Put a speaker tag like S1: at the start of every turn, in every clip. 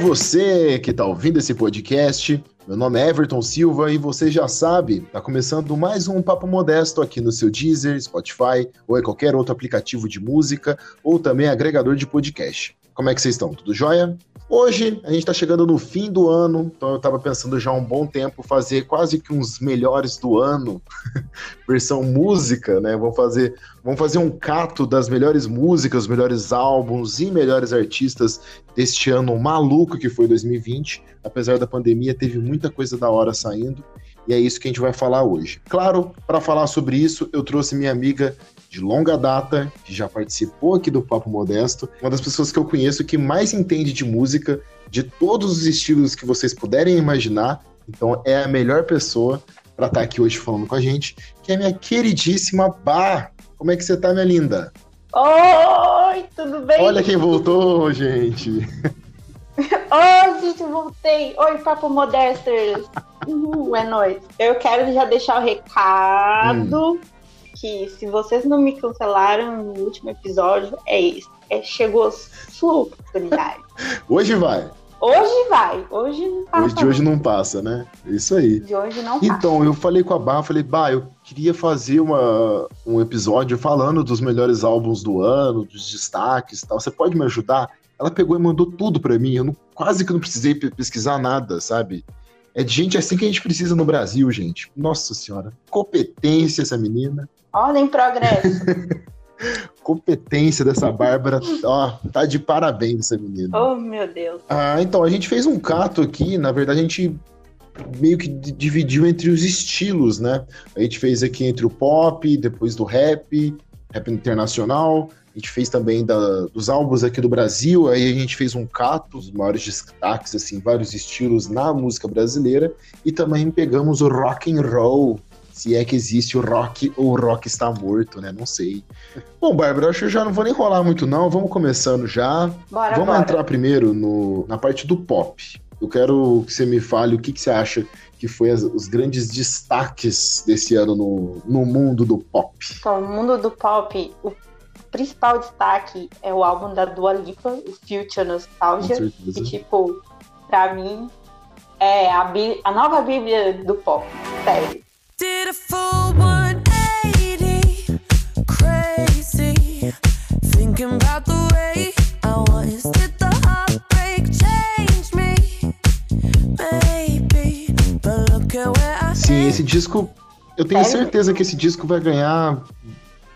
S1: Você que está ouvindo esse podcast. Meu nome é Everton Silva e você já sabe, está começando mais um Papo Modesto aqui no seu Deezer, Spotify ou em qualquer outro aplicativo de música ou também agregador de podcast. Como é que vocês estão? Tudo jóia? Hoje a gente está chegando no fim do ano, então eu estava pensando já há um bom tempo fazer quase que uns melhores do ano, versão música, né? Vamos fazer, vamos fazer um cato das melhores músicas, melhores álbuns e melhores artistas deste ano maluco que foi 2020. Apesar da pandemia, teve muita coisa da hora saindo. E é isso que a gente vai falar hoje. Claro, para falar sobre isso, eu trouxe minha amiga de longa data, que já participou aqui do Papo Modesto, uma das pessoas que eu conheço que mais entende de música, de todos os estilos que vocês puderem imaginar. Então é a melhor pessoa para estar tá aqui hoje falando com a gente, que é minha queridíssima Bá. Como é que você tá, minha linda?
S2: Oi, tudo bem?
S1: Olha quem voltou, gente.
S2: Oi, gente, voltei. Oi, Papo Modesters. Uhul, é nóis. Eu quero já deixar o recado. Hum que se vocês não me cancelaram no último episódio, é isso. É, chegou a sua oportunidade.
S1: Hoje vai.
S2: Hoje vai. Hoje não passa.
S1: Hoje de hoje não passa, né? Isso aí.
S2: De hoje não
S1: passa. Então, eu falei com a Bá, falei, Bá, eu queria fazer uma, um episódio falando dos melhores álbuns do ano, dos destaques e tal. Você pode me ajudar? Ela pegou e mandou tudo para mim. Eu não, quase que não precisei pesquisar nada, sabe? É de gente assim que a gente precisa no Brasil, gente. Nossa senhora. Competência essa menina.
S2: Olha em progresso.
S1: Competência dessa Bárbara, ó, tá de parabéns essa menina.
S2: Oh, meu Deus.
S1: Ah, então, a gente fez um cato aqui, na verdade a gente meio que dividiu entre os estilos, né? A gente fez aqui entre o pop, depois do rap, rap internacional, a gente fez também da, dos álbuns aqui do Brasil, aí a gente fez um cato, os maiores destaques, assim, vários estilos na música brasileira, e também pegamos o rock and roll, se é que existe o rock ou o rock está morto, né? Não sei. Bom, Bárbara, acho que eu já não vou nem rolar muito, não. Vamos começando já.
S2: Bora,
S1: Vamos
S2: bora.
S1: entrar primeiro no, na parte do pop. Eu quero que você me fale o que, que você acha que foi as, os grandes destaques desse ano no, no mundo do pop.
S2: Então, no mundo do pop, o principal destaque é o álbum da Dua Lipa, o Future Nostalgia, que, tipo, pra mim, é a, a nova bíblia do pop, sério. Did a full 180, crazy, thinking about the way I was. Did the heartbreak change me? Maybe, but look at where I
S1: Sim, esse disco, eu tenho certeza que esse disco vai ganhar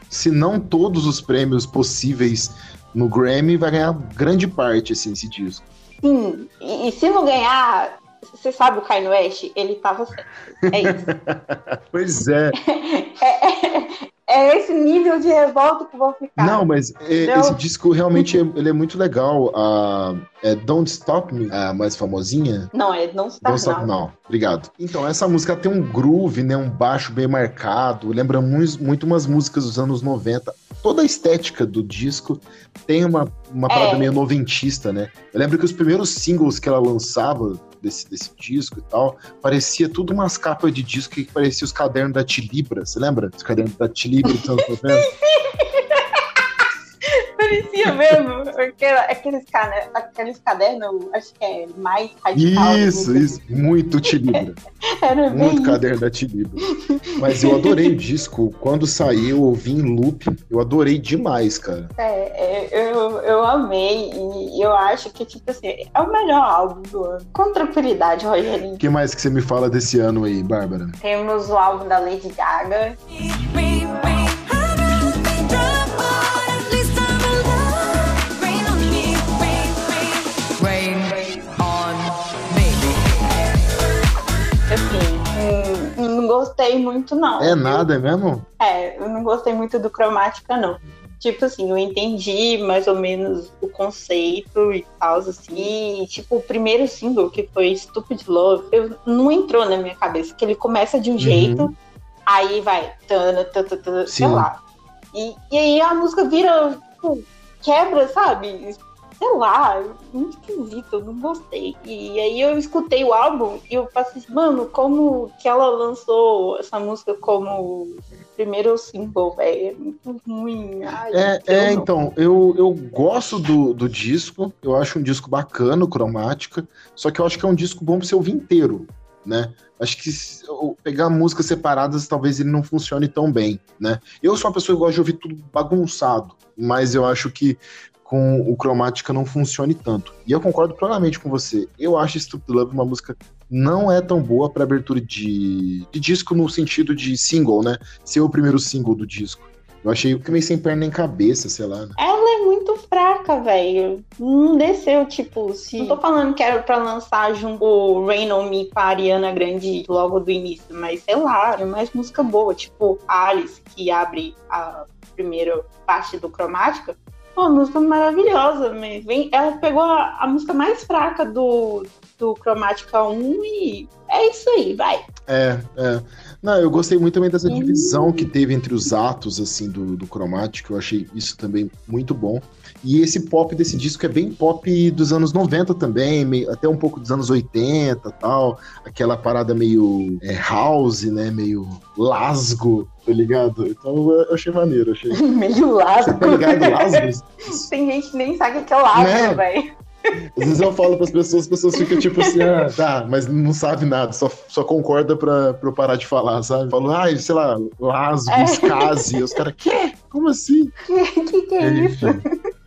S1: se não todos os prêmios possíveis no Grammy, vai ganhar grande parte, assim, esse disco.
S2: Sim, e, e se não ganhar, você sabe o Kanye West? Ele tava certo. É isso.
S1: pois é.
S2: é, é, é esse nível de revolta que eu vou ficar.
S1: Não, mas é, esse disco realmente é, ele é muito legal. A é Don't Stop Me, a mais famosinha.
S2: Não, é Don't Stop,
S1: Don't Stop Now. Obrigado. Então, essa música tem um groove, né? Um baixo bem marcado. Lembra muito, muito umas músicas dos anos 90. Toda a estética do disco tem uma, uma parada é. meio noventista, né? Eu lembro que os primeiros singles que ela lançava desse, desse disco e tal, parecia tudo umas capas de disco que parecia os cadernos da Tilibra. Você lembra? Os cadernos da Tilibra dos anos 90?
S2: Parecia mesmo. Aqueles, aqueles cadernos, acho que é mais radical.
S1: Isso, isso. Muito Tilibra. Era muito bem... caderno da Tilibra. Mas eu adorei o disco. Quando saiu, eu ouvi em loop. Eu adorei demais, cara.
S2: É, é, eu, eu amei. E eu acho que, tipo assim, é o melhor álbum do ano. Com tranquilidade, Rogerinho.
S1: O que mais que você me fala desse ano aí, Bárbara?
S2: Temos o álbum da Lady Gaga. Gostei muito, não.
S1: É nada, é mesmo?
S2: É, eu não gostei muito do cromática, não. Tipo assim, eu entendi mais ou menos o conceito e tal, assim. E, tipo, o primeiro single, que foi Stupid Love, eu, não entrou na minha cabeça. Que ele começa de um uhum. jeito, aí vai, tana, tana, tana, sei lá. E, e aí a música vira, tipo, quebra, sabe? Sei lá, muito esquisito, eu não gostei. E aí eu escutei o álbum e eu passei, mano, como que ela lançou essa música como primeiro single, velho. É muito ruim. Ai,
S1: é, é então, eu, eu gosto do, do disco, eu acho um disco bacana, cromática, só que eu acho que é um disco bom pra você ouvir inteiro, né? Acho que se, pegar músicas separadas talvez ele não funcione tão bem, né? Eu sou uma pessoa que gosta de ouvir tudo bagunçado, mas eu acho que com o Cromática não funcione tanto. E eu concordo plenamente com você. Eu acho Stupid Love uma música não é tão boa para abertura de, de disco no sentido de single, né? Ser o primeiro single do disco. Eu achei que meio sem perna nem cabeça, sei lá. Né?
S2: Ela é muito fraca, velho. Não desceu, tipo, se. Não tô falando que era pra lançar junto o Rain on Me com a Ariana Grande logo do início, mas sei lá, é mais música boa. Tipo, Alice, que abre a primeira parte do Cromática. Pô, música maravilhosa, mas vem, ela pegou a, a música mais fraca do, do Cromática 1 e é isso aí, vai.
S1: É, é. Não, eu gostei muito também dessa divisão que teve entre os atos, assim, do, do Cromática. Eu achei isso também muito bom. E esse pop desse disco é bem pop dos anos 90 também, meio, até um pouco dos anos 80 tal. Aquela parada meio é, house, né? Meio lasgo, tá ligado? Então eu achei maneiro, achei.
S2: meio lasgo.
S1: Tá ligado? Lasgo?
S2: Tem gente que nem sabe o que é lasgo, né? velho.
S1: Às vezes eu falo para as pessoas, as pessoas ficam tipo assim, ah, tá, mas não sabe nada, só, só concorda pra eu parar de falar, sabe? Falo, ai, ah, sei lá, lasgo, é. escase. os caras, quê? Como assim?
S2: Que que, que é isso?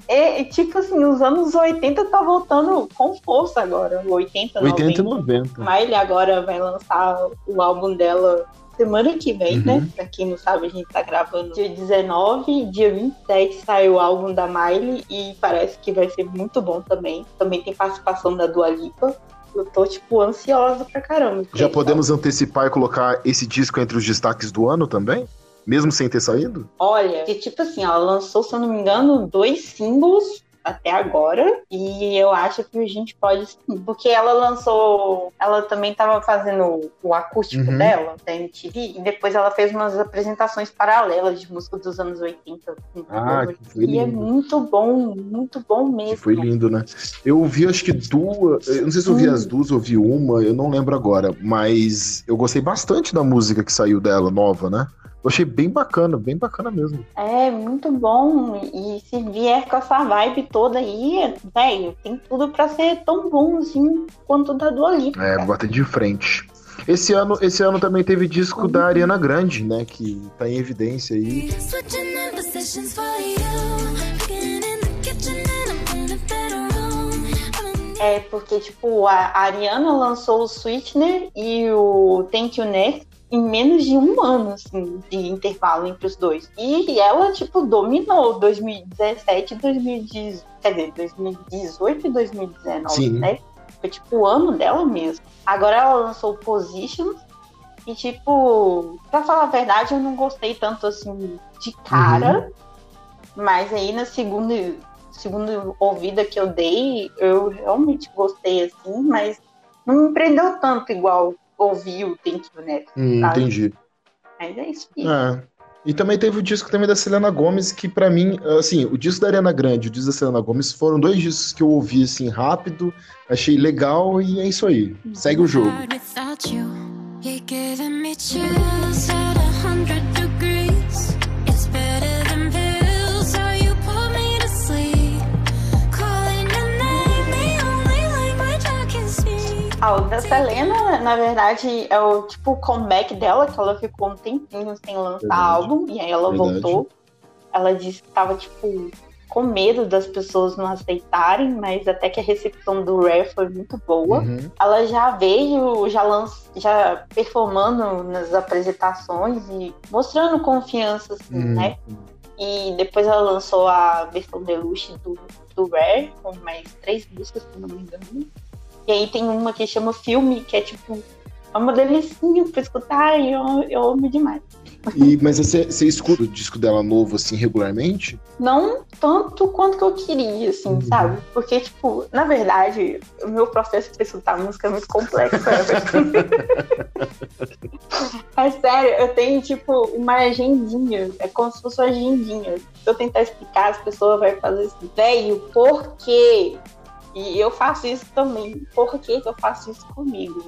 S2: E, tipo assim, os anos 80 tá voltando com força agora. 80,
S1: 80 90. e 90.
S2: Mas ele agora vai lançar o álbum dela semana que vem, né? uhum. né? Pra quem não sabe, a gente tá gravando dia 19, dia 27 sai o álbum da Miley e parece que vai ser muito bom também. Também tem participação da Dua Lipa. Eu tô, tipo, ansiosa pra caramba.
S1: Já podemos antecipar e colocar esse disco entre os destaques do ano também? Mesmo sem ter saído?
S2: Olha, que tipo assim, ela lançou, se eu não me engano, dois singles até agora. E eu acho que a gente pode sim. Porque ela lançou. Ela também estava fazendo o acústico uhum. dela, da MTV, e depois ela fez umas apresentações paralelas de música dos anos 80.
S1: Ah, que foi lindo.
S2: E é muito bom, muito bom mesmo. Que
S1: foi lindo, né? Eu ouvi acho que duas. Eu não sei se eu ouvi as duas, ou ouvi uma, eu não lembro agora. Mas eu gostei bastante da música que saiu dela, nova, né? Eu achei bem bacana, bem bacana mesmo.
S2: É, muito bom. E se vier com essa vibe toda aí, velho, tem tudo para ser tão bom assim quanto da do Lipa.
S1: É, bater de frente. Esse ano, esse ano também teve disco da Ariana Grande, né? Que tá em evidência aí.
S2: É, porque, tipo, a Ariana lançou o Sweetener e o Thank You Next em menos de um ano, assim, de intervalo entre os dois. E ela, tipo, dominou 2017 e 2018, quer dizer, 2018 e 2019, Sim. né? Foi, tipo, o ano dela mesmo. Agora ela lançou Positions e, tipo, pra falar a verdade, eu não gostei tanto, assim, de cara. Uhum. Mas aí, na segunda, segunda ouvida que eu dei, eu realmente gostei, assim, mas não me prendeu tanto igual ouvir o Thank You, né?
S1: Hum, entendi.
S2: Mas é isso.
S1: É. E também teve o disco também da Selena Gomes, que para mim, assim, o disco da Ariana Grande e o disco da Selena Gomes foram dois discos que eu ouvi assim rápido, achei legal e é isso aí. Segue o jogo.
S2: Ah, o da Selena, na verdade, é o tipo comeback dela, que ela ficou um tempinho sem lançar verdade. álbum, e aí ela verdade. voltou. Ela disse que tava, tipo, com medo das pessoas não aceitarem, mas até que a recepção do Rare foi muito boa. Uhum. Ela já veio, já, lanç, já performando nas apresentações e mostrando confiança, assim, uhum. né? E depois ela lançou a versão deluxe do, do Rare, com mais três músicas, se não me engano. E aí tem uma que chama Filme, que é tipo é uma delicinha pra escutar e eu, eu amo demais.
S1: E, mas você, você escuta o disco dela novo, assim, regularmente?
S2: Não tanto quanto que eu queria, assim, uhum. sabe? Porque, tipo, na verdade, o meu processo pra escutar música é muito complexo. é sério, eu tenho, tipo, uma agendinha. É como se fosse uma agendinha. Se eu tentar explicar, as pessoas vão fazer assim, velho, por quê? E eu faço isso também. Por que, que eu faço isso comigo?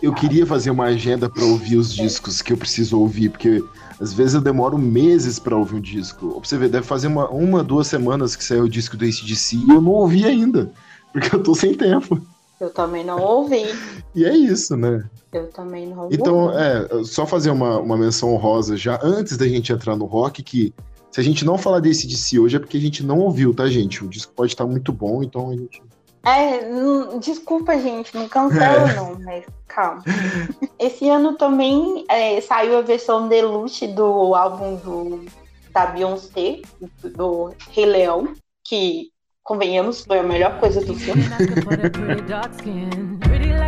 S1: Eu queria fazer uma agenda para ouvir os discos que eu preciso ouvir, porque às vezes eu demoro meses para ouvir um disco. Você vê, deve fazer uma, uma, duas semanas que saiu o disco do ACDC e eu não ouvi ainda, porque eu tô sem tempo.
S2: Eu também não ouvi.
S1: e é isso, né?
S2: Eu também não
S1: Então, ouvi. é, só fazer uma, uma menção honrosa já antes da gente entrar no rock, que se a gente não falar desse de si hoje é porque a gente não ouviu, tá, gente? O disco pode estar muito bom, então a gente.
S2: É, não, desculpa, gente, não cancela é. não, mas calma. Esse ano também é, saiu a versão deluxe do álbum do, da Beyoncé, do Rei Leão, que convenhamos, foi a melhor coisa do filme.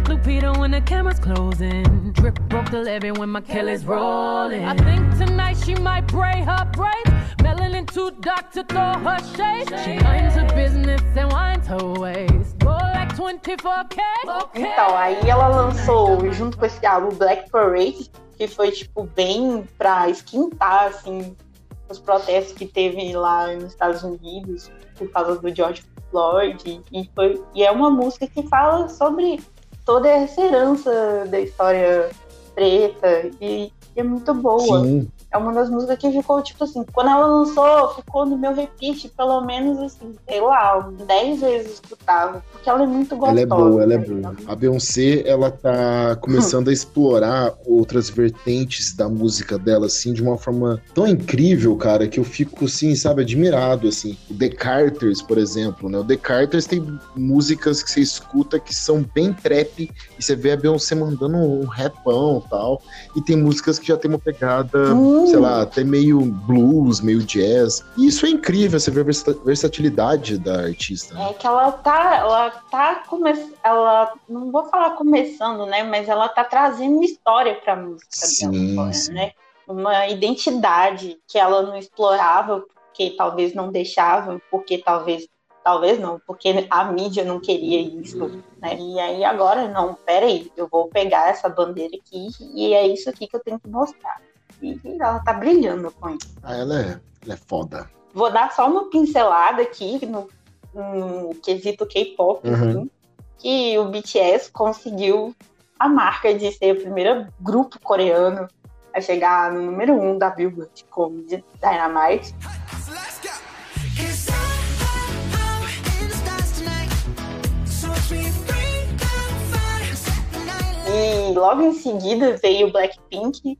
S2: Like Lupita when the camera's closing. Drip broke the levee when my Kelly's rolling. I think tonight she might braid her braids. Melanin too dark to throw her shade. She minds her business and winds her ways. Go like 24K. Então, aí ela lançou, junto com esse álbum, Black Parade, que foi, tipo, bem pra esquentar, assim, os protestos que teve lá nos Estados Unidos por causa do George Floyd. E, foi, e é uma música que fala sobre toda essa herança da história preta e, e é muito boa. Sim é uma das músicas que ficou, tipo assim, quando ela lançou, ficou no meu repeat, pelo menos, assim, sei lá, 10 vezes escutava, porque ela é muito gostosa.
S1: Ela é boa, ela é né? boa. A Beyoncé, ela tá começando a explorar outras vertentes da música dela, assim, de uma forma tão incrível, cara, que eu fico, assim, sabe, admirado, assim. O The Carters, por exemplo, né? O The Carters tem músicas que você escuta que são bem trap, e você vê a Beyoncé mandando um rapão e tal, e tem músicas que já tem uma pegada... Hum sei lá, até meio blues, meio jazz. E isso é incrível, você vê a versatilidade da artista.
S2: Né? É que ela tá, ela tá começando, ela, não vou falar começando, né, mas ela tá trazendo história pra música sim, dela, sim. né? Uma identidade que ela não explorava, porque talvez não deixava, porque talvez talvez não, porque a mídia não queria isso, né? E aí agora, não, peraí, eu vou pegar essa bandeira aqui e é isso aqui que eu tenho que mostrar. E ela tá brilhando com isso.
S1: Ah, ela é, ela é foda.
S2: Vou dar só uma pincelada aqui no, no quesito K-pop, uhum. assim, que o BTS conseguiu a marca de ser o primeiro grupo coreano a chegar no número um da Billboard com Dynamite. E logo em seguida veio Blackpink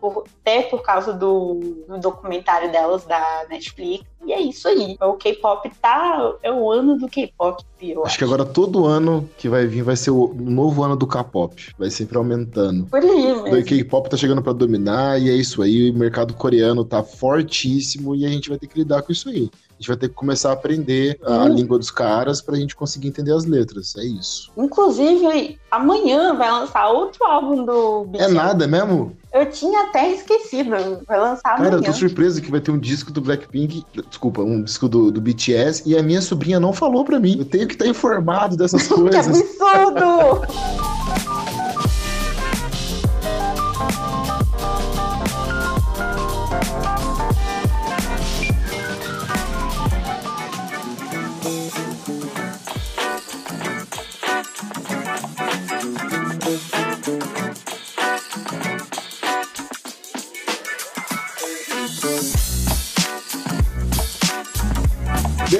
S2: por, até por causa do, do, documentário delas da Netflix. E é isso aí. O K-pop tá. É o ano do K-pop.
S1: Acho, acho, que agora todo ano que vai vir vai ser o novo ano do K-pop. Vai sempre aumentando.
S2: Por aí mesmo.
S1: O K-pop tá chegando para dominar e é isso aí. O mercado coreano tá fortíssimo e a gente vai ter que lidar com isso aí. A gente vai ter que começar a aprender a hum. língua dos caras pra gente conseguir entender as letras. É isso.
S2: Inclusive, amanhã vai lançar outro álbum do
S1: BTS. É nada mesmo?
S2: Eu tinha até esquecido. Vai lançar
S1: Cara, amanhã. eu tô surpreso que vai ter um disco do Blackpink. Desculpa, um disco do, do BTS. E a minha sobrinha não falou pra mim. Eu tenho que estar tá informado dessas coisas.
S2: que absurdo!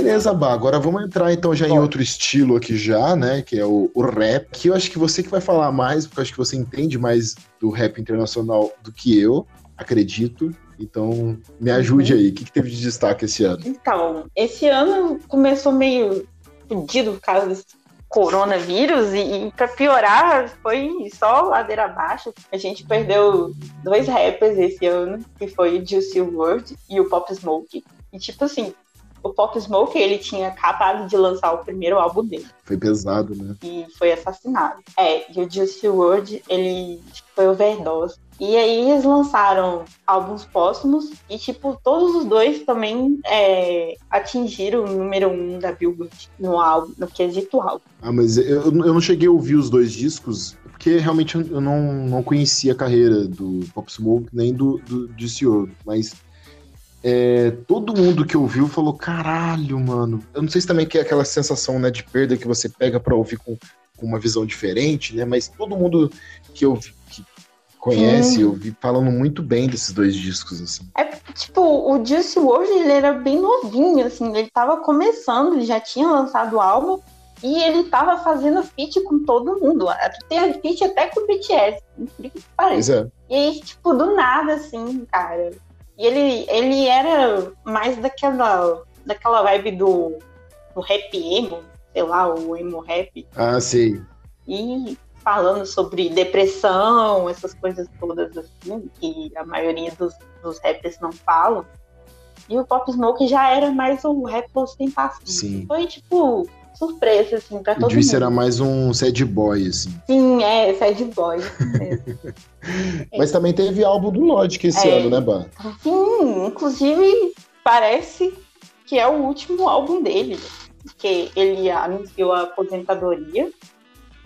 S1: Beleza, Bá. Agora vamos entrar então já Bom. em outro estilo aqui já, né? Que é o, o, rap. Que eu acho que você que vai falar mais, porque eu acho que você entende mais do rap internacional do que eu, acredito. Então, me ajude uhum. aí. O que, que teve de destaque esse ano?
S2: Então, esse ano começou meio fodido por causa desse coronavírus e, e para piorar foi só ladeira abaixo. A gente perdeu dois rappers esse ano, que foi o Juicy WRLD e o Pop Smoke. E tipo assim, o Pop Smoke, ele tinha acabado de lançar o primeiro álbum dele.
S1: Foi pesado, né?
S2: E foi assassinado. É, e o Juicy WRLD, ele foi overdose. E aí eles lançaram álbuns póstumos e, tipo, todos os dois também é, atingiram o número um da Billboard no álbum, no quesito álbum.
S1: Ah, mas eu, eu não cheguei a ouvir os dois discos, porque realmente eu não, não conhecia a carreira do Pop Smoke nem do, do Juicy WRLD, mas é, todo mundo que ouviu falou: caralho, mano. Eu não sei se também que é aquela sensação né, de perda que você pega para ouvir com, com, uma visão diferente, né? Mas todo mundo que eu que conhece, eu vi falando muito bem desses dois discos, assim.
S2: É, tipo, o Juice WRLD, ele era bem novinho, assim, ele tava começando, ele já tinha lançado o álbum, e ele tava fazendo feat com todo mundo. Tem feat até com o BTS, incrível que pareça. É. E aí, tipo, do nada, assim, cara. E ele, ele era mais daquela, daquela vibe do, do rap emo, sei lá, o emo rap.
S1: Ah, sim.
S2: E falando sobre depressão, essas coisas todas assim, que a maioria dos, dos rappers não falam. E o Pop Smoke já era mais um rap ostentação.
S1: Sim.
S2: Foi tipo surpresa, assim, pra todo
S1: o mundo. era mais um sad boy, assim.
S2: Sim, é, sad boy.
S1: Mas também teve álbum do Logic esse é. ano, né, Ban?
S2: Sim, inclusive parece que é o último álbum dele, que ele anunciou a aposentadoria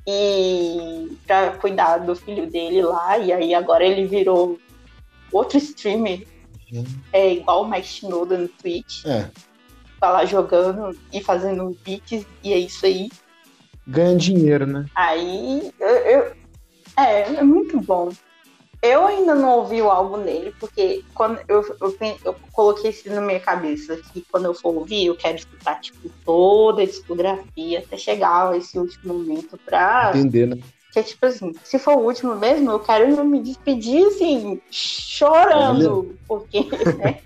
S2: e para cuidar do filho dele lá, e aí agora ele virou outro streamer. É igual o Mike Shinoda no Twitch.
S1: É.
S2: Tá lá jogando e fazendo beats, e é isso aí.
S1: Ganha dinheiro, né?
S2: Aí eu, eu é, é muito bom. Eu ainda não ouvi o álbum dele, porque quando eu, eu, eu, coloquei isso na minha cabeça, que quando eu for ouvir, eu quero escutar, tipo, toda a discografia até chegar a esse último momento pra...
S1: Entender, né?
S2: Que tipo assim, se for o último mesmo, eu quero me despedir, assim, chorando, Olha. porque, né?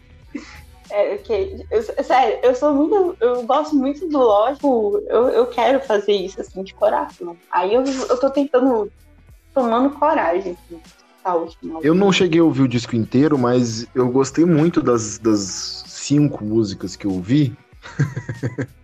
S2: É, okay. eu, sério, eu sou muito. Eu gosto muito do lógico. Eu, eu quero fazer isso assim de coração. Aí eu, eu tô tentando tomando coragem. Assim.
S1: Eu não cheguei a ouvir o disco inteiro, mas eu gostei muito das, das cinco músicas que eu ouvi.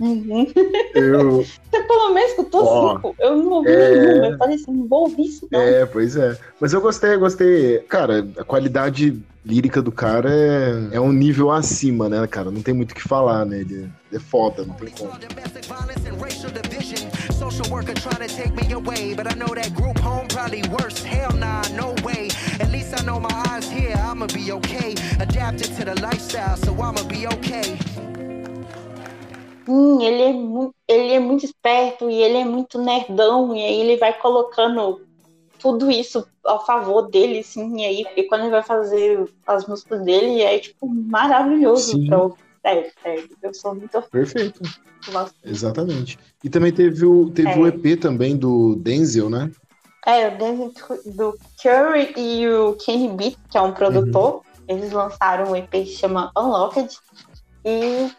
S2: Uhum. Eu... Você pelo menos escutou oh, cinco. Eu não ouvi é... nenhuma. Eu falei assim, não vou ouvir isso não.
S1: É, pois é. Mas eu gostei, eu gostei. Cara, a qualidade lírica do cara é, é um nível acima, né, cara? Não tem muito o que falar, né? Ele é foda, não tem como. Social worker trying to take me away, but I know that group home probably worse. Hell nah, no way. At least I know my eyes here, I'ma be okay. Adapted to the lifestyle, so I'ma be okay.
S2: Ele é, muito, ele é muito esperto e ele é muito nerdão, e aí ele vai colocando tudo isso a favor dele, assim, e aí e quando ele vai fazer as músicas dele, é tipo maravilhoso Sim. pra ouvir. É, é, eu sou muito
S1: Perfeito. Nossa. Exatamente. E também teve o, teve é. o EP também do Denzel, né?
S2: É, o Denzel do Curry e o Kenny Beat, que é um produtor. Uhum. Eles lançaram um EP que chama Unlocked. E,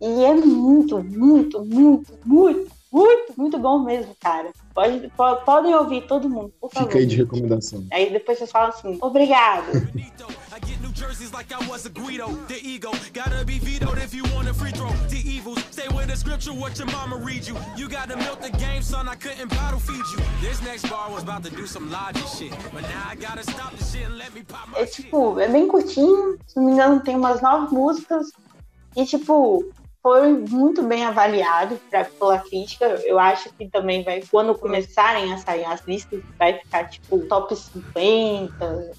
S2: e é muito, muito, muito, muito, muito, muito bom mesmo, cara. Pode, pode, podem ouvir todo mundo, por favor.
S1: Fica aí de recomendação.
S2: Aí depois vocês falam assim, obrigado. jerseys like I was a Guido. The ego gotta be vetoed if you want a free throw. The evils stay with the scripture, what your mama read you. You gotta milk the game, son. I couldn't bottle feed you. This next bar was about to do some logic shit, but now I gotta stop the shit and let me pop my É tipo, é bem curtinho. Se não me engano, tem umas nove músicas. E tipo, foi muito bem avaliado pra, pela crítica. Eu acho que também vai, quando começarem a sair as listas, vai ficar tipo top 50,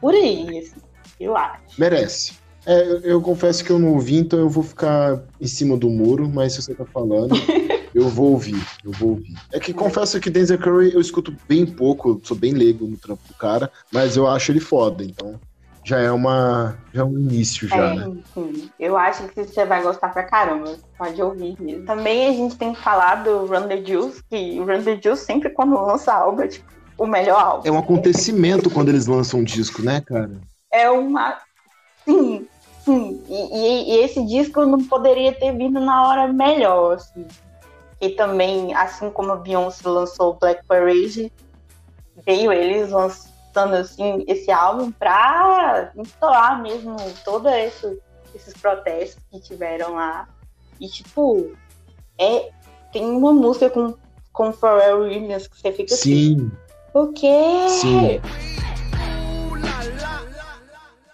S2: por aí, assim eu acho.
S1: Merece. É, eu, eu, confesso que eu não ouvi, então eu vou ficar em cima do muro, mas se você tá falando, eu vou ouvir, eu vou ouvir. É que confesso que Denzel Curry eu escuto bem pouco, sou bem leigo no trampo do cara, mas eu acho ele foda, então já é uma já é um início já, é, né?
S2: Sim. Eu acho que você vai gostar pra caramba. Pode ouvir mesmo. Também a gente tem que falar do Run the Juice, que o Run the Juice sempre quando lança álbum é tipo o melhor álbum.
S1: É um acontecimento quando eles lançam um disco, né, cara?
S2: é uma. Sim, sim. E, e, e, esse disco não poderia ter vindo na hora melhor, assim. E também, assim como a Beyoncé lançou Black Parade, veio eles lançando assim, esse álbum pra instalar mesmo todos esse, esses protestos que tiveram lá. E tipo, é, tem uma música com, com Pharrell Williams que você fica
S1: Sim. assim.
S2: O quê?
S1: Sim.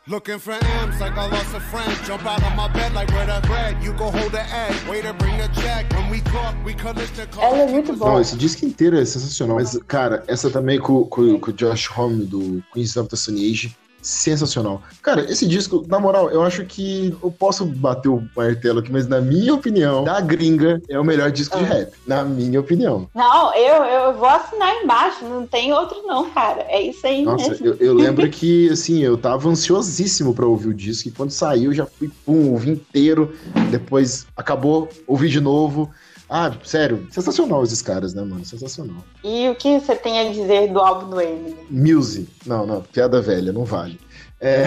S2: Looking for M's like I lost a friend. Jump out of my bed like where the bread. You go hold the egg. Waiter bring the check. When we talk, we collect the call. Ela é muito boa.
S1: Não, esse disco inteiro é sensacional. Mas, cara, essa também com, com, com o Josh Homme do Queens of the Stone Age sensacional. Cara, esse disco, na moral, eu acho que eu posso bater o martelo aqui, mas na minha opinião, da gringa é o melhor disco de ah. rap. Na minha opinião.
S2: Não, eu, eu vou assinar embaixo, não tem outro não, cara. É isso aí
S1: Nossa, mesmo. Eu, eu lembro que, assim, eu tava ansiosíssimo pra ouvir o disco, e quando saiu, já fui, pum, ouvi inteiro, depois acabou, ouvi de novo. Ah, sério, sensacional esses caras, né, mano? Sensacional.
S2: E o que você tem a dizer do álbum do Eminem?
S1: Music. Não, não, piada velha, não vale. É.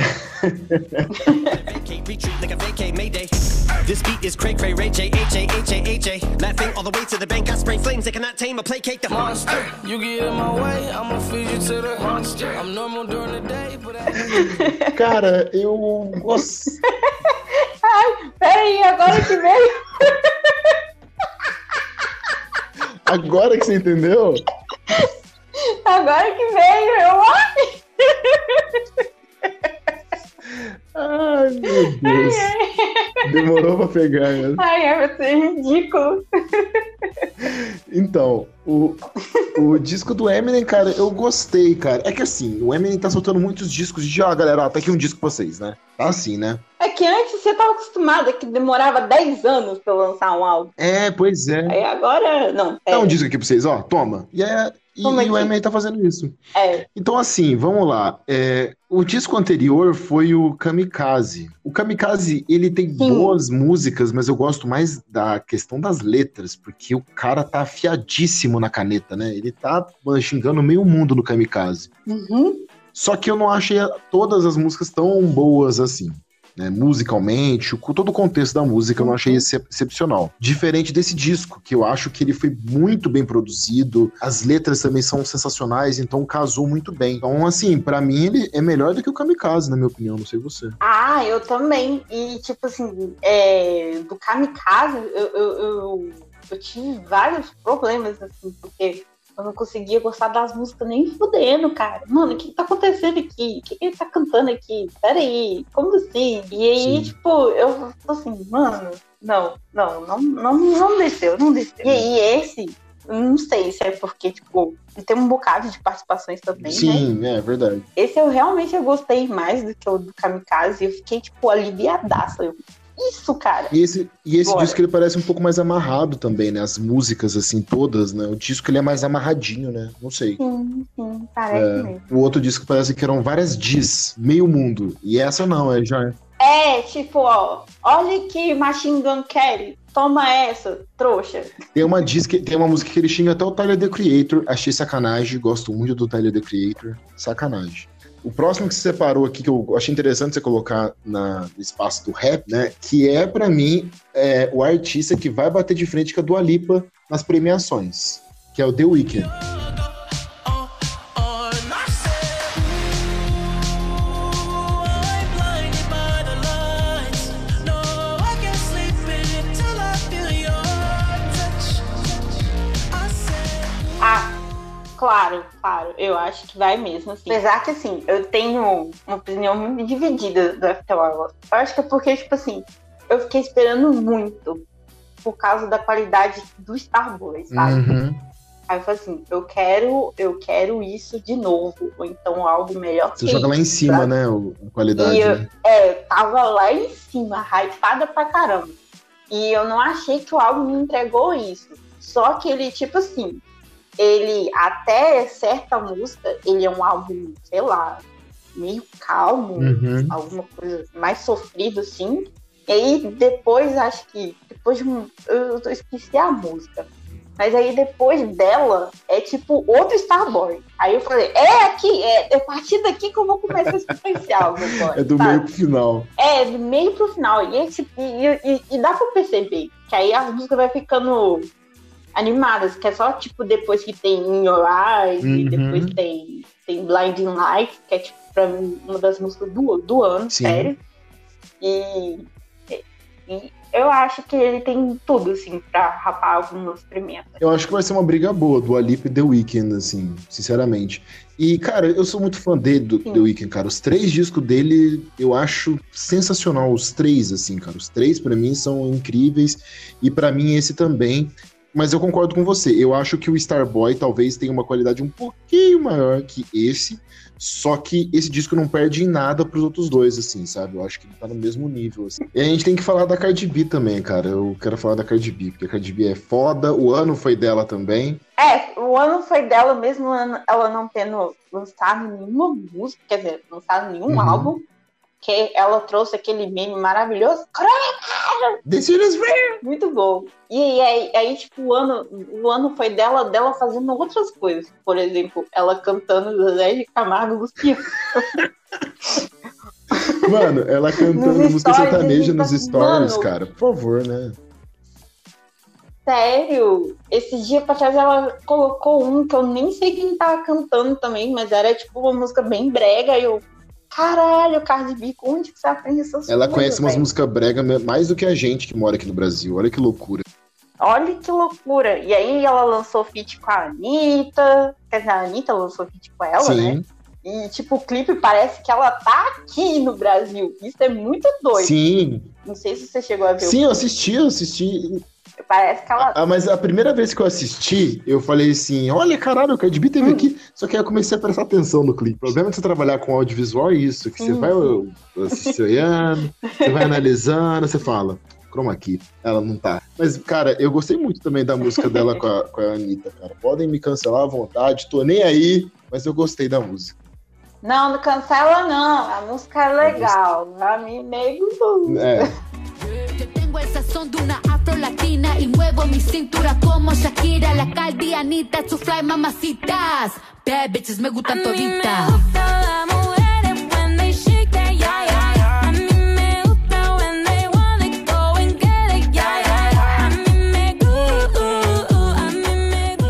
S1: This beat is cray cray ray J H A H A H A Laughing all the way to the bank I spray flames they cannot tame or placate the monster You get in my way I'ma feed you to the monster I'm normal during the day but I... Cara, eu gosto
S2: Ai, peraí, agora que veio
S1: Agora que você entendeu?
S2: Agora que veio, eu.
S1: Ai, meu Deus. Demorou pra pegar, né?
S2: Ai, é, você é ridículo.
S1: Então, o, o disco do Eminem, cara, eu gostei, cara. É que assim, o Eminem tá soltando muitos discos de, ó, ah, galera, ó, tá aqui um disco pra vocês, né? Tá assim, né?
S2: É que antes você tava acostumado que demorava 10 anos pra lançar um álbum.
S1: É, pois é.
S2: Aí agora, não.
S1: É. Dá um disco aqui pra vocês, ó, toma. E é, e, e o Eminem tá fazendo isso.
S2: É.
S1: Então, assim, vamos lá. É, o disco anterior foi o Kamikaze. O Kamikaze, ele tem Sim. boas músicas, mas eu gosto mais da questão das letras, porque o cara tá afiadíssimo na caneta, né? Ele tá xingando meio mundo no Kamikaze.
S2: Uhum.
S1: Só que eu não achei todas as músicas tão boas assim né, musicalmente, o, todo o contexto da música eu não achei excepcional. Diferente desse disco, que eu acho que ele foi muito bem produzido, as letras também são sensacionais, então casou muito bem. Então, assim, para mim ele é melhor do que o Kamikaze, na minha opinião, não sei você.
S2: Ah, eu também. E, tipo assim, é, do Kamikaze, eu, eu, eu, eu tive vários problemas, assim, porque eu não conseguia gostar das músicas nem fudendo, cara. Mano, o que, que tá acontecendo aqui? O que, que ele tá cantando aqui? Peraí, como assim? E aí, Sim. tipo, eu tô assim, mano, não, não, não, não, não desceu, não desceu. E aí, esse, não sei se é porque, tipo, tem um bocado de participações também,
S1: Sim,
S2: né?
S1: é verdade.
S2: Esse eu realmente eu gostei mais do que o do Kamikaze. Eu fiquei, tipo, aliviadaça. Eu isso, cara.
S1: E esse, e esse disco ele parece um pouco mais amarrado também, né? As músicas, assim, todas, né? O disco ele é mais amarradinho, né? Não sei.
S2: Sim, sim, parece é, mesmo.
S1: O outro disco parece que eram várias Ds, meio mundo. E essa não, é já.
S2: É, tipo, ó, olha que Machine Gun Kelly, toma essa, trouxa.
S1: Tem uma, disc, tem uma música que ele xinga até o Tyler The Creator, achei sacanagem, gosto muito do Tyler The Creator, sacanagem. O próximo que você separou aqui, que eu achei interessante você colocar na, no espaço do rap, né? Que é, para mim, é, o artista que vai bater de frente com a Dua Lipa nas premiações, que é o The Weeknd.
S2: Claro, claro, eu acho que vai mesmo, assim. Apesar que, assim, eu tenho uma opinião muito dividida do Afterhour. Eu acho que é porque, tipo assim, eu fiquei esperando muito por causa da qualidade do Starboy, sabe?
S1: Uhum.
S2: Aí eu falei assim, eu quero, eu quero isso de novo, ou então algo melhor
S1: Você joga
S2: isso,
S1: lá em cima, sabe? né, a qualidade.
S2: E
S1: eu, né?
S2: É, tava lá em cima, hypada pra caramba. E eu não achei que o álbum me entregou isso. Só que ele, tipo assim, ele, até certa música, ele é um álbum, sei lá, meio calmo, uhum. alguma coisa mais sofrido, assim. E aí depois, acho que, depois de um, eu, eu esqueci a música. Mas aí depois dela é tipo outro Starboy. Aí eu falei, é aqui, é, é a partir daqui que eu vou começar a escutar esse álbum
S1: É do sabe? meio pro final.
S2: É, do meio pro final. E, é, tipo, e, e, e, dá pra perceber que aí a música vai ficando animadas, que é só, tipo, depois que tem In Your Eyes, uhum. e depois tem, tem Blinding Light, que é, tipo, pra mim, uma das músicas do, do ano, Sim. sério. E, e eu acho que ele tem tudo, assim, pra rapar algumas premiações.
S1: Eu acho que vai ser uma briga boa do Alip e The Weeknd, assim, sinceramente. E, cara, eu sou muito fã dele, do Sim. The Weeknd, cara. Os três discos dele, eu acho sensacional. Os três, assim, cara. Os três, para mim, são incríveis. E para mim, esse também. Mas eu concordo com você. Eu acho que o Starboy talvez tenha uma qualidade um pouquinho maior que esse. Só que esse disco não perde em nada pros outros dois, assim, sabe? Eu acho que ele tá no mesmo nível, assim. E a gente tem que falar da Cardi B também, cara. Eu quero falar da Cardi B, porque a Cardi B é foda, o ano foi dela também.
S2: É, o ano foi dela, mesmo ela não tendo lançado nenhuma música, quer dizer, lançado nenhum uhum. álbum que ela trouxe aquele meme maravilhoso.
S1: This is real!
S2: Muito bom. E aí, aí, tipo, o ano, o ano foi dela, dela fazendo outras coisas. Por exemplo, ela cantando Zé de Camargo Luciano.
S1: Mano, ela cantando música sertaneja nos stories, mano, cara. Por favor, né?
S2: Sério? Esse dia pra trás ela colocou um que eu nem sei quem tava cantando também, mas era tipo uma música bem brega e eu Caralho, Cardi B, onde que você aprende essas
S1: Ela conhece umas músicas brega mais do que a gente que mora aqui no Brasil. Olha que loucura.
S2: Olha que loucura. E aí ela lançou feat com a Anitta. Quer dizer, a Anitta lançou feat com ela, Sim. né? E, tipo, o clipe parece que ela tá aqui no Brasil. Isso é muito doido.
S1: Sim.
S2: Não sei se você chegou a ver.
S1: Sim, eu assisti, eu assisti.
S2: Parece que ela.
S1: Ah, mas a primeira vez que eu assisti, eu falei assim: olha, caralho, o Cardi B teve hum. aqui. Só que aí eu comecei a prestar atenção no clipe. O problema de você trabalhar com audiovisual é isso: que você vai assistindo, você vai analisando, você fala. Chroma aqui, ela não tá. Mas, cara, eu gostei muito também da música dela com a, com a Anitta, cara. Podem me cancelar à vontade, tô nem aí, mas eu gostei da música.
S2: Não, não cancela não, a música é legal. A mim meio. É. de una afro latina y muevo mi cintura como Shakira, la caldianita, su fly mamacitas. Bad bitches me gustan toditas.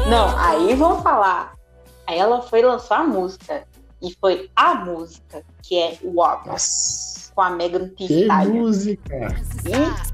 S2: Não, aí vamos falar. Aí ela foi lançar a música. E foi a música que é o.
S1: Nossa
S2: com a Megan
S1: Thee Stallion. Que música!
S2: Spit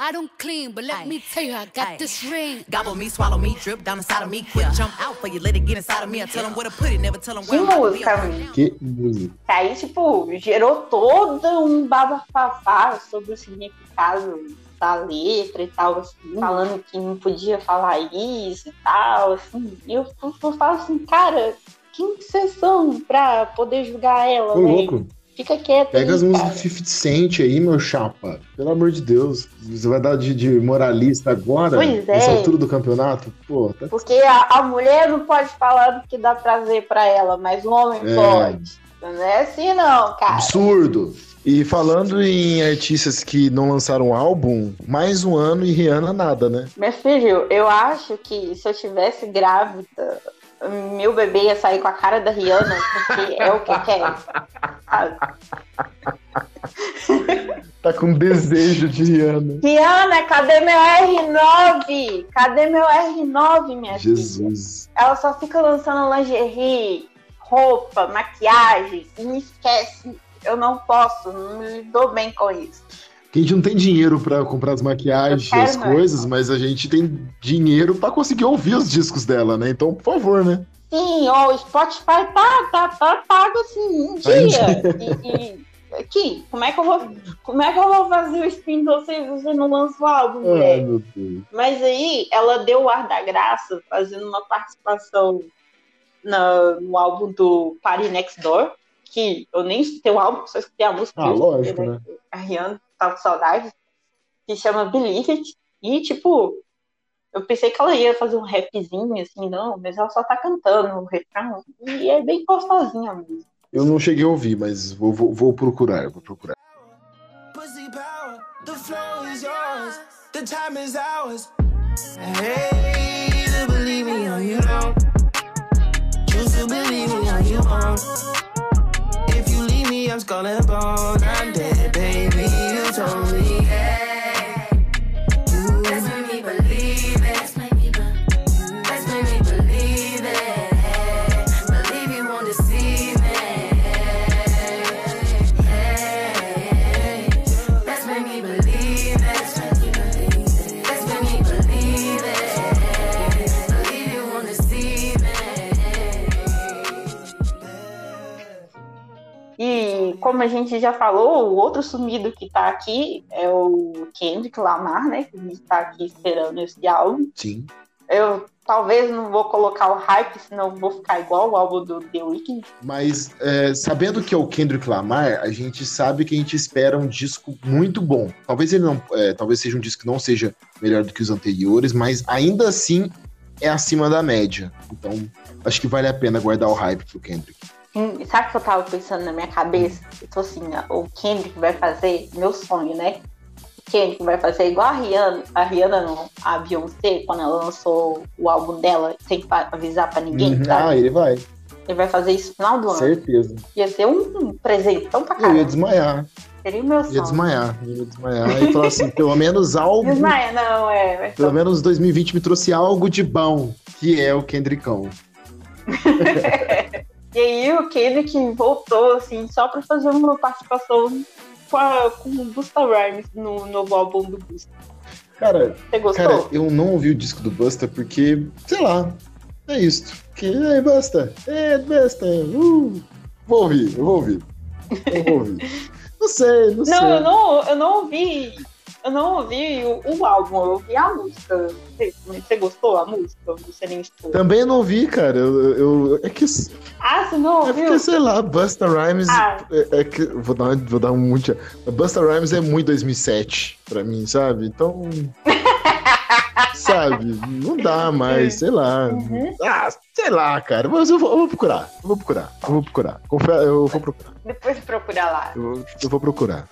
S2: I to it don't clean, but let Aye. me tell you, I got Aye. this ring. Gobble me, swallow me, drip down inside of me. Yeah. jump out for you, let it get inside of me. I tell them where to put it, never tell them where que música, Que música. Aí, tipo, gerou todo um babafafá sobre o significado da letra e tal, assim, falando que não podia falar isso e tal, assim. E eu, eu, eu falo assim, cara, quem que vocês são pra poder julgar ela,
S1: louco.
S2: Fica quieto.
S1: Pega aí, as músicas do 50 Cent aí, meu chapa. Pelo amor de Deus. Você vai dar de, de moralista agora? Pois é. Nessa altura do campeonato? Pô,
S2: tá... Porque a, a, mulher não pode falar do que dá prazer pra ela, mas o homem é. pode. Não é assim, não, cara.
S1: Absurdo. E falando em artistas que não lançaram álbum, mais um ano e Rihanna nada, né?
S2: Meu filho, eu acho que se eu tivesse grávida meu bebê ia sair com a cara da Rihanna, porque é o que quer.
S1: Tá com desejo de Rihanna.
S2: Rihanna, cadê meu R9? Cadê meu R9, minha
S1: Jesus.
S2: filha? Ela só fica lançando lingerie, roupa, maquiagem e me esquece. Eu não posso, não me dou bem com isso
S1: a gente não tem dinheiro para comprar as maquiagens, as coisas, mas a gente tem dinheiro para conseguir ouvir os discos dela, né? Então, por favor, né?
S2: Sim, ó, o Spotify tá, tá, tá pago assim um dia. e, e, aqui, como é que eu vou, como é que eu vou fazer o spin você você não lança o álbum,
S1: Ai, meu Deus.
S2: Mas aí ela deu o ar da graça fazendo uma participação no, no álbum do Party Next Door, que eu nem escutei o álbum, só escutei a música.
S1: Ah, lógico, né?
S2: A Rihanna tava com saudade, que chama Believe It. E, tipo, eu pensei que ela ia fazer um rapzinho, assim, não, mas ela só tá cantando o refrão. E é bem gostosinha música.
S1: Eu não cheguei a ouvir, mas vou, vou, vou procurar, vou procurar. The time is ours. Hey, to believe me or you don't. Choose to believe me or you won't. If you leave me, I'm skull and bone. I'm dead, baby.
S2: Como a gente já falou, o outro sumido que tá aqui é o Kendrick Lamar, né? Que a gente tá aqui esperando esse álbum.
S1: Sim.
S2: Eu talvez não vou colocar o hype, senão vou ficar igual o álbum do The Weeknd.
S1: Mas é, sabendo que é o Kendrick Lamar, a gente sabe que a gente espera um disco muito bom. Talvez ele não, é, talvez seja um disco que não seja melhor do que os anteriores, mas ainda assim é acima da média. Então acho que vale a pena guardar o hype pro Kendrick.
S2: Hum, sabe o que eu tava pensando na minha cabeça? Eu tô assim, ó, o Kendrick vai fazer meu sonho, né? Kendrick vai fazer igual a Rihanna, a Rihanna não, a Beyoncé, quando ela lançou o álbum dela sem avisar pra ninguém. Uhum.
S1: Ah, ele vai.
S2: Ele vai fazer isso no final do ano.
S1: Certeza.
S2: Ia ser um, presente tão pra caramba.
S1: Eu ia desmaiar.
S2: Seria o meu sonho.
S1: Ia desmaiar, ia desmaiar. E falar assim, pelo menos algo.
S2: Desmaia, não, é.
S1: Pelo menos 2020 me trouxe algo de bom, que é o Kendrickão.
S2: e aí o Kendrick voltou, assim, só pra fazer uma participação com, a, com o Busta Rhymes no novo álbum do Busta.
S1: Cara, cara, eu não ouvi o disco do Busta porque, sei lá, é isso. Que, é, Busta, é, Busta, uh, vou ouvir, eu vou ouvir. Eu vou ouvir. não sei, não, não sei.
S2: Não, eu não, eu não ouvi eu não ouvi o, o, álbum, eu ouvi a música. Você, você gostou da música? Você nem escutou?
S1: Também não ouvi, cara. Eu, eu, é que.
S2: Ah, você não ouviu?
S1: É porque, sei lá, Busta Rhymes. Ah. É, é, que. Vou dar, vou dar um muito. Busta Rhymes é muito 2007 pra mim, sabe? Então. sabe? Não dá mais, sei lá. Uhum. Ah, sei lá, cara. Mas eu vou, eu vou procurar. Eu vou procurar. Eu vou procurar. Confere, eu vou procurar.
S2: Depois de procurar lá.
S1: Eu, eu vou procurar.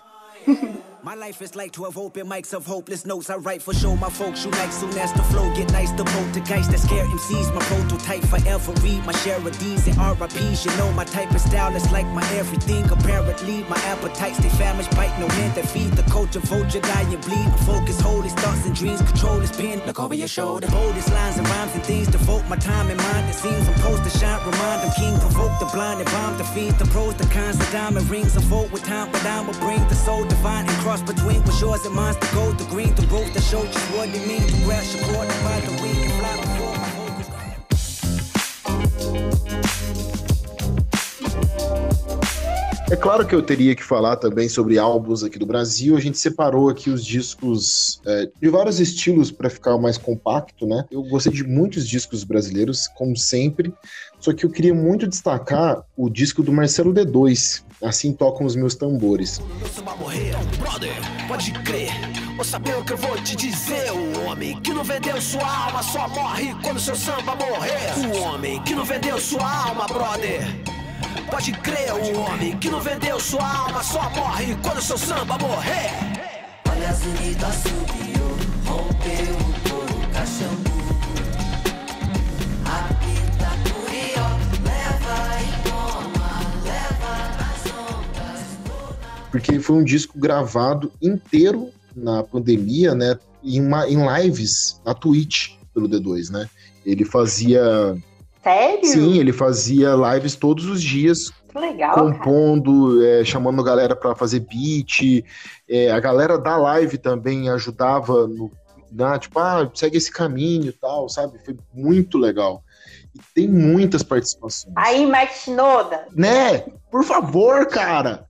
S3: My life is like 12 open mics of hopeless notes. I write for show my folks you like soon as the flow get nice. The poltergeist that scare MCs, my prototype forever. Read my share of D's and RIPs. You know my type of style is like my everything. Apparently, my appetites they famished, bite no hand that feed the culture. Vulture, die and bleed. My Focus, hold his thoughts and dreams. Control his pen. Look over your shoulder. Boldest lines and rhymes and things. Devote my time and mind. It seems I'm supposed to shine. Remind them king. Provoke the blind and bomb the fiends. The pros, the cons, the diamond rings. I vote with time, but I will bring the soul divine and cross cross between what's yours and mine. The green, what it means to grab the and fly before my focus.
S1: É claro que eu teria que falar também sobre álbuns aqui do Brasil. A gente separou aqui os discos é, de vários estilos para ficar mais compacto, né? Eu gostei de muitos discos brasileiros, como sempre. Só que eu queria muito destacar o disco do Marcelo D2, Assim tocam os meus tambores.
S3: Brother, pode crer, vou saber o que eu vou te dizer. O homem que não vendeu sua alma só morre quando seu samba morrer. O homem que não vendeu sua alma, brother. Pode crer, o homem que não vendeu sua alma só morre quando seu samba morrer. Olha as unidas subiu, rompeu o
S1: porque foi um disco gravado inteiro na pandemia, né? Em, uma, em lives na Twitch pelo D2, né? Ele fazia.
S2: Sério?
S1: Sim, ele fazia lives todos os dias.
S2: Que legal.
S1: Compondo, é, chamando a galera para fazer beat. É, a galera da live também ajudava no. Na, tipo, ah, segue esse caminho e tal, sabe? Foi muito legal. E tem muitas participações.
S2: Aí, Mike Shinoda.
S1: Né? Por favor, cara.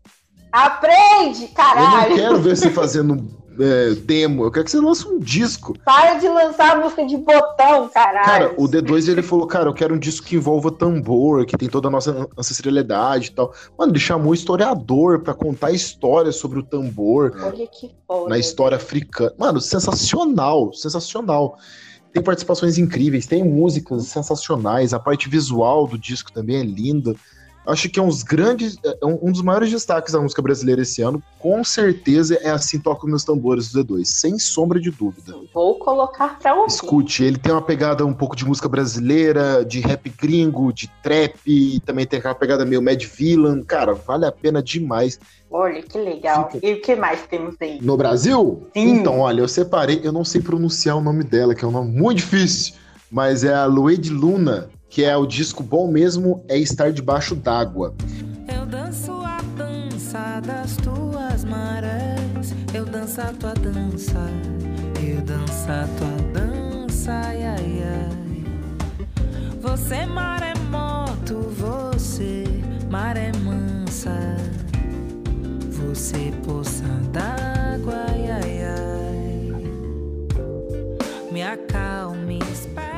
S2: Aprende, caralho!
S1: Eu não quero ver você fazendo é, demo, eu quero que você lance um disco.
S2: Para de lançar música de botão, caralho.
S1: Cara, o D2 ele falou, cara, eu quero um disco que envolva tambor, que tem toda a nossa ancestralidade e tal. Mano, ele chamou historiador para contar histórias sobre o tambor.
S2: Olha que foda.
S1: Na história africana. Mano, sensacional, sensacional. Tem participações incríveis, tem músicas sensacionais, a parte visual do disco também é linda acho que é um dos grandes, é, é um dos maiores destaques da música brasileira esse ano, com certeza é Assim Toco Meus Tambores do D2, sem sombra de dúvida.
S2: Vou colocar pra ouvir.
S1: Escute, ele tem uma pegada um pouco de música brasileira, de rap gringo, de trap, e também tem aquela pegada meio Mad Villain, cara, vale a pena demais.
S2: Olha, que legal. Fica... E o que mais temos aí?
S1: No Brasil?
S2: Sim.
S1: Então, olha, eu separei, eu não sei pronunciar o nome dela, que é um nome muito difícil, mas é a Lued Luna, que é o disco bom mesmo é estar debaixo d'água.
S4: Eu danço a dança das tuas marés, eu danço a tua dança, eu danço a tua dança, ai ai ai. Você maremoto, você maré mansa. ser poça d'água,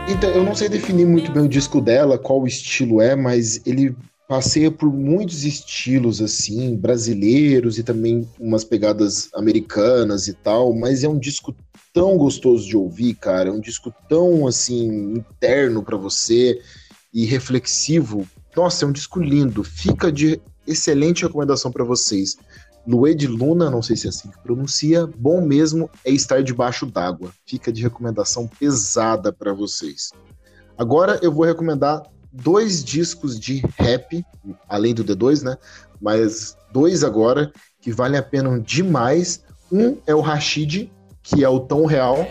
S1: Então, eu não sei definir muito bem o disco dela, qual o estilo é, mas ele passeia por muitos estilos assim, brasileiros e também umas pegadas americanas e tal, mas é um disco tão gostoso de ouvir, cara, é um disco tão assim interno para você e reflexivo. Nossa, é um disco lindo. Fica de excelente recomendação para vocês. Luê de Luna, não sei se é assim que pronuncia, bom mesmo é estar debaixo d'água. Fica de recomendação pesada para vocês. Agora eu vou recomendar dois discos de rap, além do D2, né? Mas dois agora que valem a pena demais. Um é o Rashid, que é o Tão Real.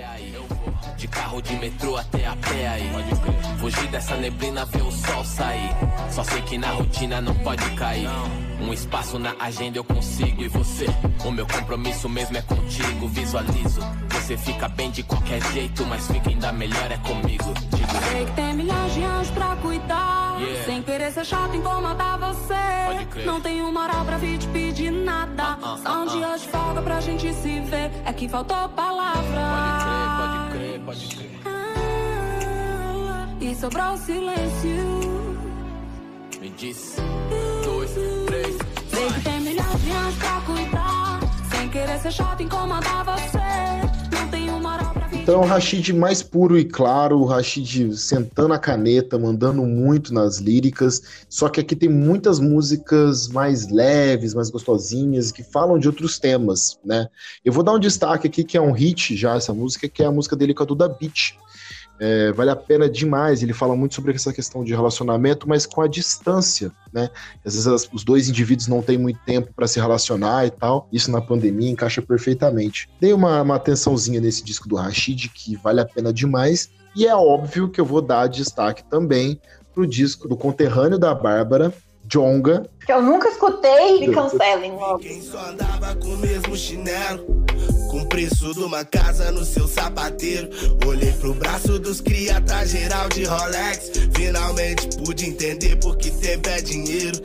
S5: De carro de metrô até a pé aí. Fugir dessa neblina, ver o sol sair. Só sei que na rotina não pode cair. Um espaço na agenda eu consigo. E você? O meu compromisso mesmo é contigo. Visualizo. Você fica bem de qualquer jeito, mas fica ainda melhor é comigo. Digo.
S4: Sei que tem milhões de anjos pra cuidar. Yeah. Sem querer ser chato, incomodar você. Não tenho moral pra vir te pedir nada. Uh -uh, Só um uh dia de folga pra gente se ver. É que faltou palavra.
S5: Pode crer, pode crer, pode crer.
S4: Ah, e sobrou o silêncio.
S5: Me diz. Dois, três.
S4: Sei que tem milhões de anos pra cuidar. Sem querer ser chato, incomodar você. Não tenho moral pra vir.
S1: Então, o Rashid mais puro e claro, o Rashid sentando a caneta, mandando muito nas líricas. Só que aqui tem muitas músicas mais leves, mais gostosinhas, que falam de outros temas, né? Eu vou dar um destaque aqui, que é um hit já, essa música, que é a música dele com a Duda Beat. É, vale a pena demais. Ele fala muito sobre essa questão de relacionamento, mas com a distância, né? Às vezes as, os dois indivíduos não têm muito tempo para se relacionar e tal. Isso na pandemia encaixa perfeitamente. Dei uma, uma atençãozinha nesse disco do Rashid, que vale a pena demais. E é óbvio que eu vou dar destaque também pro disco do conterrâneo da Bárbara, Jonga.
S2: Que eu nunca escutei e cancelem logo.
S3: Quem só andava com o mesmo chinelo com o preço de uma casa no seu sapateiro. Olhei pro braço dos cria, tá geral de Rolex. Finalmente pude entender porque tempo é dinheiro.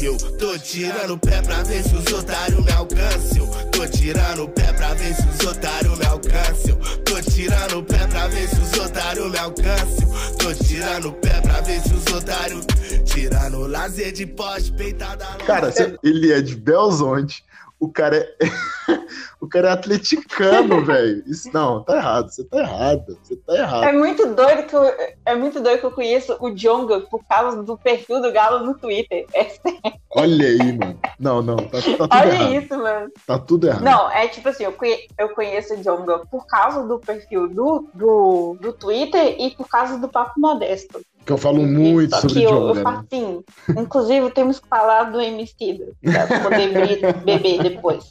S3: E eu tô tirando o pé pra ver se os otários me alcançam. Tô tirando o pé pra ver se os otários me alcançam. Tô tirando o pé pra ver se os otários me alcançam. Tô tirando o pé pra ver se os otários. Tirando lazer de poste, peitada.
S1: Cara, ele é de Belzonte o cara é. o cara é atleticano, velho. Isso não, tá errado. Você tá errado. Você tá errado.
S2: É muito doido que eu, é muito doido que eu conheço o Jonga por causa do perfil do Galo no Twitter. É
S1: Olha aí, mano. Não, não, tá, tá tudo
S2: Olha
S1: errado.
S2: isso, mano.
S1: Tá tudo errado.
S2: Não, é tipo assim, eu, conhe, eu conheço o Jonga por causa do perfil do, do, do Twitter e por causa do Papo Modesto.
S1: Que eu falo muito
S2: Só
S1: sobre
S2: que
S1: o
S2: eu, eu falo
S1: né?
S2: assim, inclusive temos que falar do MC pra poder be- beber depois.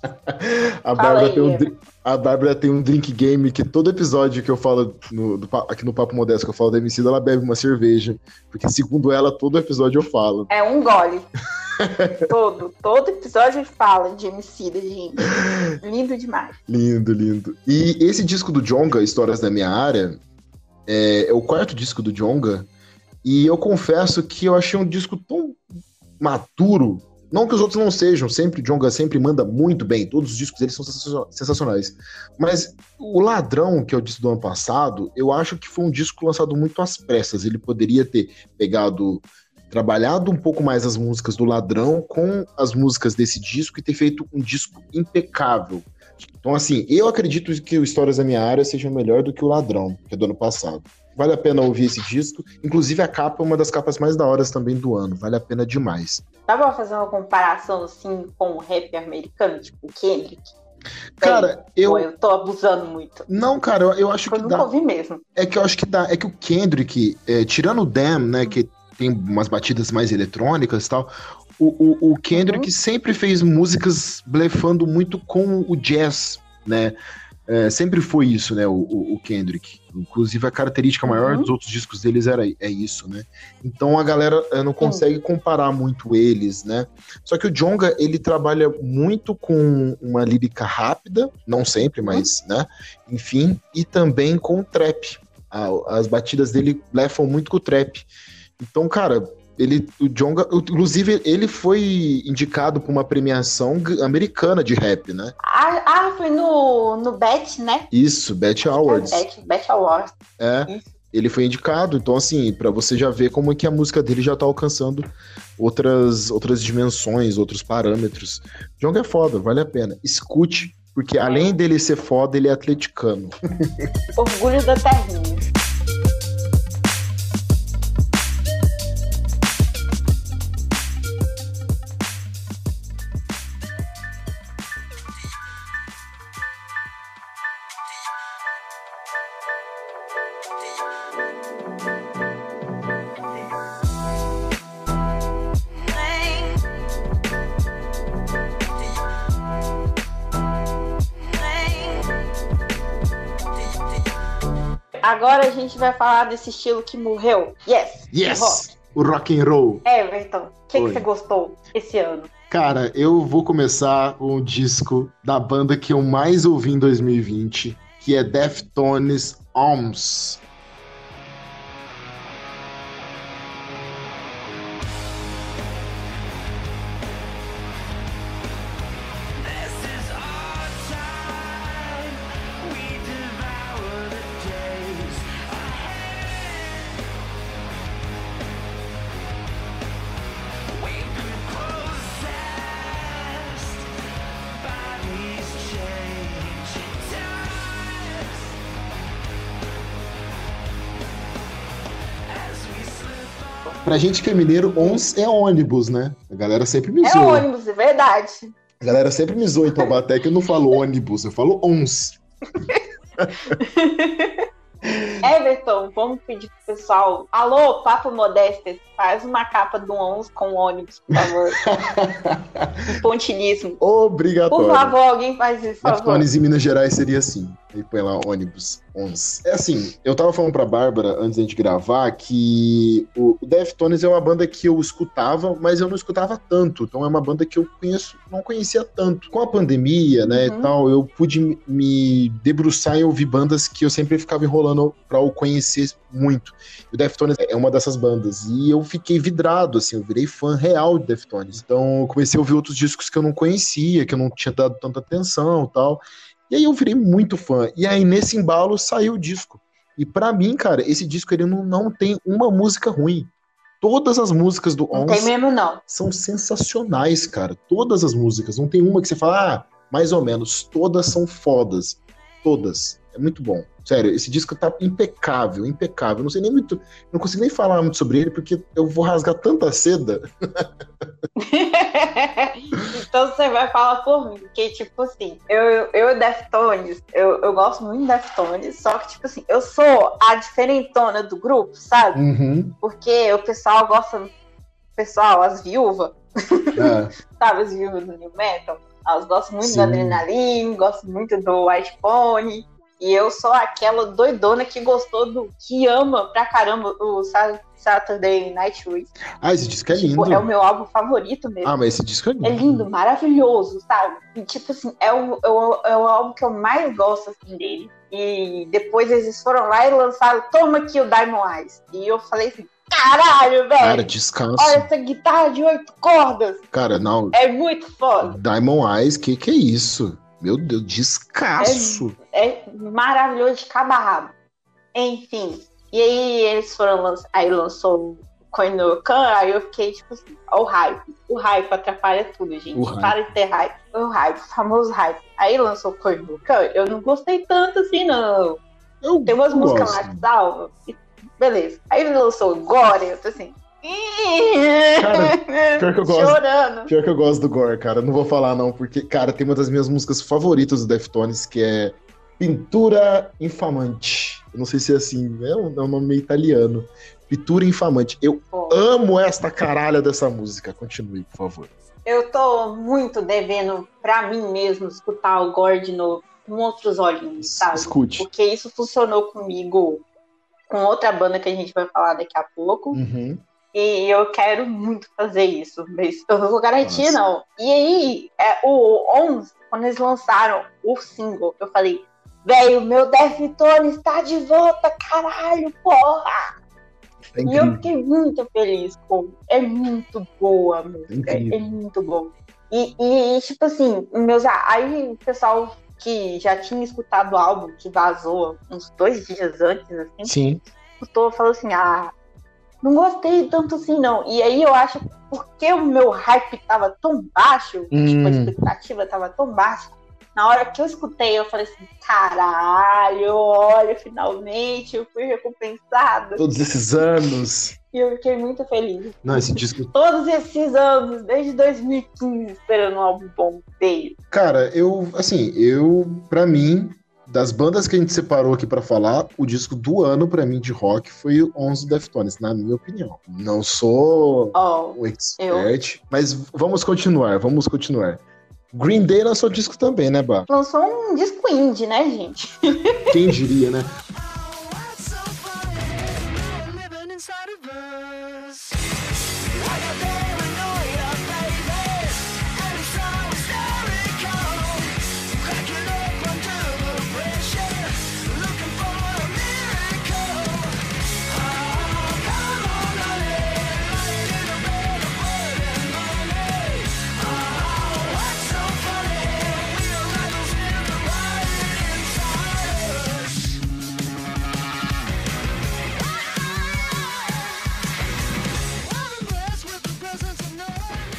S1: A Bárbara,
S2: aí,
S1: tem um, a Bárbara tem um drink game que todo episódio que eu falo no- do aqui no Papo Modesto, que eu falo da MC, ela bebe uma cerveja. Porque, segundo ela, todo episódio eu falo.
S2: É um gole. todo, todo episódio fala de MC gente. Lindo demais.
S1: Lindo, lindo. E esse disco do Jonga, Histórias da Minha Área, é, é o quarto disco do Jonga. E eu confesso que eu achei um disco tão maturo. Não que os outros não sejam, sempre Jonga sempre manda muito bem, todos os discos dele são sensacion- sensacionais. Mas o Ladrão, que é o disco do ano passado, eu acho que foi um disco lançado muito às pressas. Ele poderia ter pegado, trabalhado um pouco mais as músicas do Ladrão com as músicas desse disco e ter feito um disco impecável. Então, assim, eu acredito que o Histórias da Minha Área seja melhor do que o Ladrão, que é do ano passado. Vale a pena ouvir esse disco. Inclusive, a capa é uma das capas mais da horas também do ano. Vale a pena demais.
S2: Dá pra fazer uma comparação assim com o rap americano, tipo o Kendrick?
S1: Cara, eu.
S2: Ou eu tô abusando muito.
S1: Não, cara, eu, eu acho
S2: Eu
S1: que
S2: nunca
S1: dá.
S2: ouvi mesmo.
S1: É que eu acho que dá. É que o Kendrick, é, tirando o Damn, né, que tem umas batidas mais eletrônicas e tal, o, o, o Kendrick
S2: Uhum.
S1: sempre fez músicas blefando muito com o jazz, né? É, sempre foi isso, né, o, o- Kendrick. Inclusive, a característica maior
S2: Uhum.
S1: dos outros discos deles era, é isso, né? Então a galera eh, não consegue comparar muito eles, né? Só que o Jonga, ele trabalha muito com uma lírica rápida, não sempre, mas, né? Enfim, e também com o trap. A- As batidas dele lefam muito com o trap. Então, cara, Ele, o Jonga, inclusive, ele foi indicado para uma premiação americana de rap, né?
S2: Ah, ah foi no, no Bet, né?
S1: Isso, Bet Awards.
S2: Bet, Bet Awards.
S1: É. Isso. Ele foi indicado, então assim, para você já ver como é que a música dele já tá alcançando outras outras dimensões, outros parâmetros. Jonga é foda, vale a pena. Escute, porque além dele ser foda, ele é atleticano.
S2: Orgulho da terrinha. Agora a gente vai falar desse estilo que morreu. Yes!
S1: Yes! Rock. O rock and roll.
S2: Everton, o que, que você gostou esse ano?
S1: Cara, eu vou começar com o disco da banda que eu mais ouvi em 2020, que é Deftones Arms. Pra gente que é mineiro, ons é ônibus, né? A galera sempre me
S2: é
S1: zoa.
S2: É ônibus, é verdade.
S1: A galera sempre me zoa em Taubaté que eu não falo ônibus, eu falo ons.
S2: Everton, vamos pedir pro pessoal. Alô, Papo Modestas, faz uma capa do 11 com ônibus, por favor. Pontilismo.
S1: Obrigatório.
S2: Por favor, alguém faz isso, por favor.
S1: em Minas Gerais seria assim. E põe lá ônibus 11. É assim, eu tava falando pra Bárbara, antes da gente gravar, que o Deftones é uma banda que eu escutava, mas eu não escutava tanto. Então é uma banda que eu conheço, não conhecia tanto. Com a pandemia, né, uhum. e tal, eu pude me debruçar e ouvir bandas que eu sempre ficava enrolando pra eu conhecer muito. O Deftones é uma dessas bandas. E eu fiquei vidrado, assim, eu virei fã real de Deftones. Então eu comecei a ouvir outros discos que eu não conhecia, que eu não tinha dado tanta atenção tal. E aí eu virei muito fã. E aí nesse embalo saiu o disco. E para mim, cara, esse disco ele não, não tem uma música ruim. Todas as músicas do
S2: Ons mesmo, não.
S1: são sensacionais, cara. Todas as músicas. Não tem uma que você fala, ah, mais ou menos. Todas são fodas. Todas. É muito bom. Sério, esse disco tá impecável, impecável. Não sei nem muito. Não consigo nem falar muito sobre ele, porque eu vou rasgar tanta seda.
S2: então você vai falar por mim, que tipo assim, eu, eu Deftones, eu, eu gosto muito de Deftones, só que tipo assim, eu sou a diferentona do grupo, sabe?
S1: Uhum.
S2: Porque o pessoal gosta, o pessoal, as viúvas, é. sabe, as viúvas do New Metal, elas gostam muito Sim. do Adrenaline, gostam muito do White Pony, e eu sou aquela doidona que gostou do. que ama pra caramba o Saturday Night Race.
S1: Ah, esse disco é lindo.
S2: Tipo, é o meu álbum favorito mesmo.
S1: Ah, mas esse disco é lindo.
S2: É lindo, maravilhoso, sabe? E, tipo assim, é o, é, o, é o álbum que eu mais gosto assim, dele. E depois eles foram lá e lançaram Toma aqui o Diamond Eyes. E eu falei assim, caralho, velho.
S1: Cara, descanso.
S2: Olha essa guitarra de oito cordas.
S1: Cara, não.
S2: É muito foda.
S1: Diamond Eyes, que que é isso? Meu Deus, descasso.
S2: É, é maravilhoso de cabo a rabo. Enfim. E aí eles foram lançar. Aí lançou o Koinokan, aí eu fiquei tipo assim, ó, o hype. O hype atrapalha tudo, gente. Para de ter hype. O hype, o famoso hype. Aí lançou o Koinokan, eu não gostei tanto assim, não. Eu Tem umas músicas lá que salvam. Beleza. Aí ele lançou o Gore, eu tô assim,
S1: Cara, pior que eu gosto. Chorando. Pior que eu gosto do Gore, cara. Não vou falar, não, porque, cara, tem uma das minhas músicas favoritas do Deftones, que é Pintura Infamante. Eu não sei se é assim, é um, é um nome meio italiano. Pintura Infamante. Eu amo esta caralha dessa música. Continue, por favor.
S2: Eu tô muito devendo pra mim mesmo escutar o Gore de novo com outros olhinhos, sabe?
S1: Escute.
S2: Porque isso funcionou comigo com outra banda que a gente vai falar daqui a pouco.
S1: Uhum.
S2: E eu quero muito fazer isso, mas eu não vou garantir, Nossa. não. E aí, é, o 11, quando eles lançaram o single, eu falei, velho, meu Deftones está de volta, caralho, porra! É e eu fiquei muito feliz com. É muito boa a música. É, é, muito bom. E, e, tipo assim, meus. Aí o pessoal que já tinha escutado o álbum, que vazou uns dois dias antes, assim.
S1: Sim.
S2: Escutou, falou assim: ah, não gostei tanto assim, não. E aí eu acho porque o meu hype tava tão baixo, hum. tipo, a hum. expectativa tava tão baixa, na hora que eu escutei, eu falei assim: caralho, olha, finalmente eu fui recompensado.
S1: Todos esses anos.
S2: E eu fiquei muito feliz.
S1: Não, esse disco.
S2: Todos esses anos, desde 2015, esperando um álbum bom dele.
S1: Cara, eu, assim, eu, pra mim, das bandas que a gente separou aqui para falar, o disco do ano para mim de rock foi o 11 Deftones, na minha opinião. Não sou
S2: oh,
S1: um expert, eu... mas vamos continuar, vamos continuar. Green Day lançou disco também, né, Bah?
S2: Lançou um disco indie, né, gente?
S1: Quem diria, né?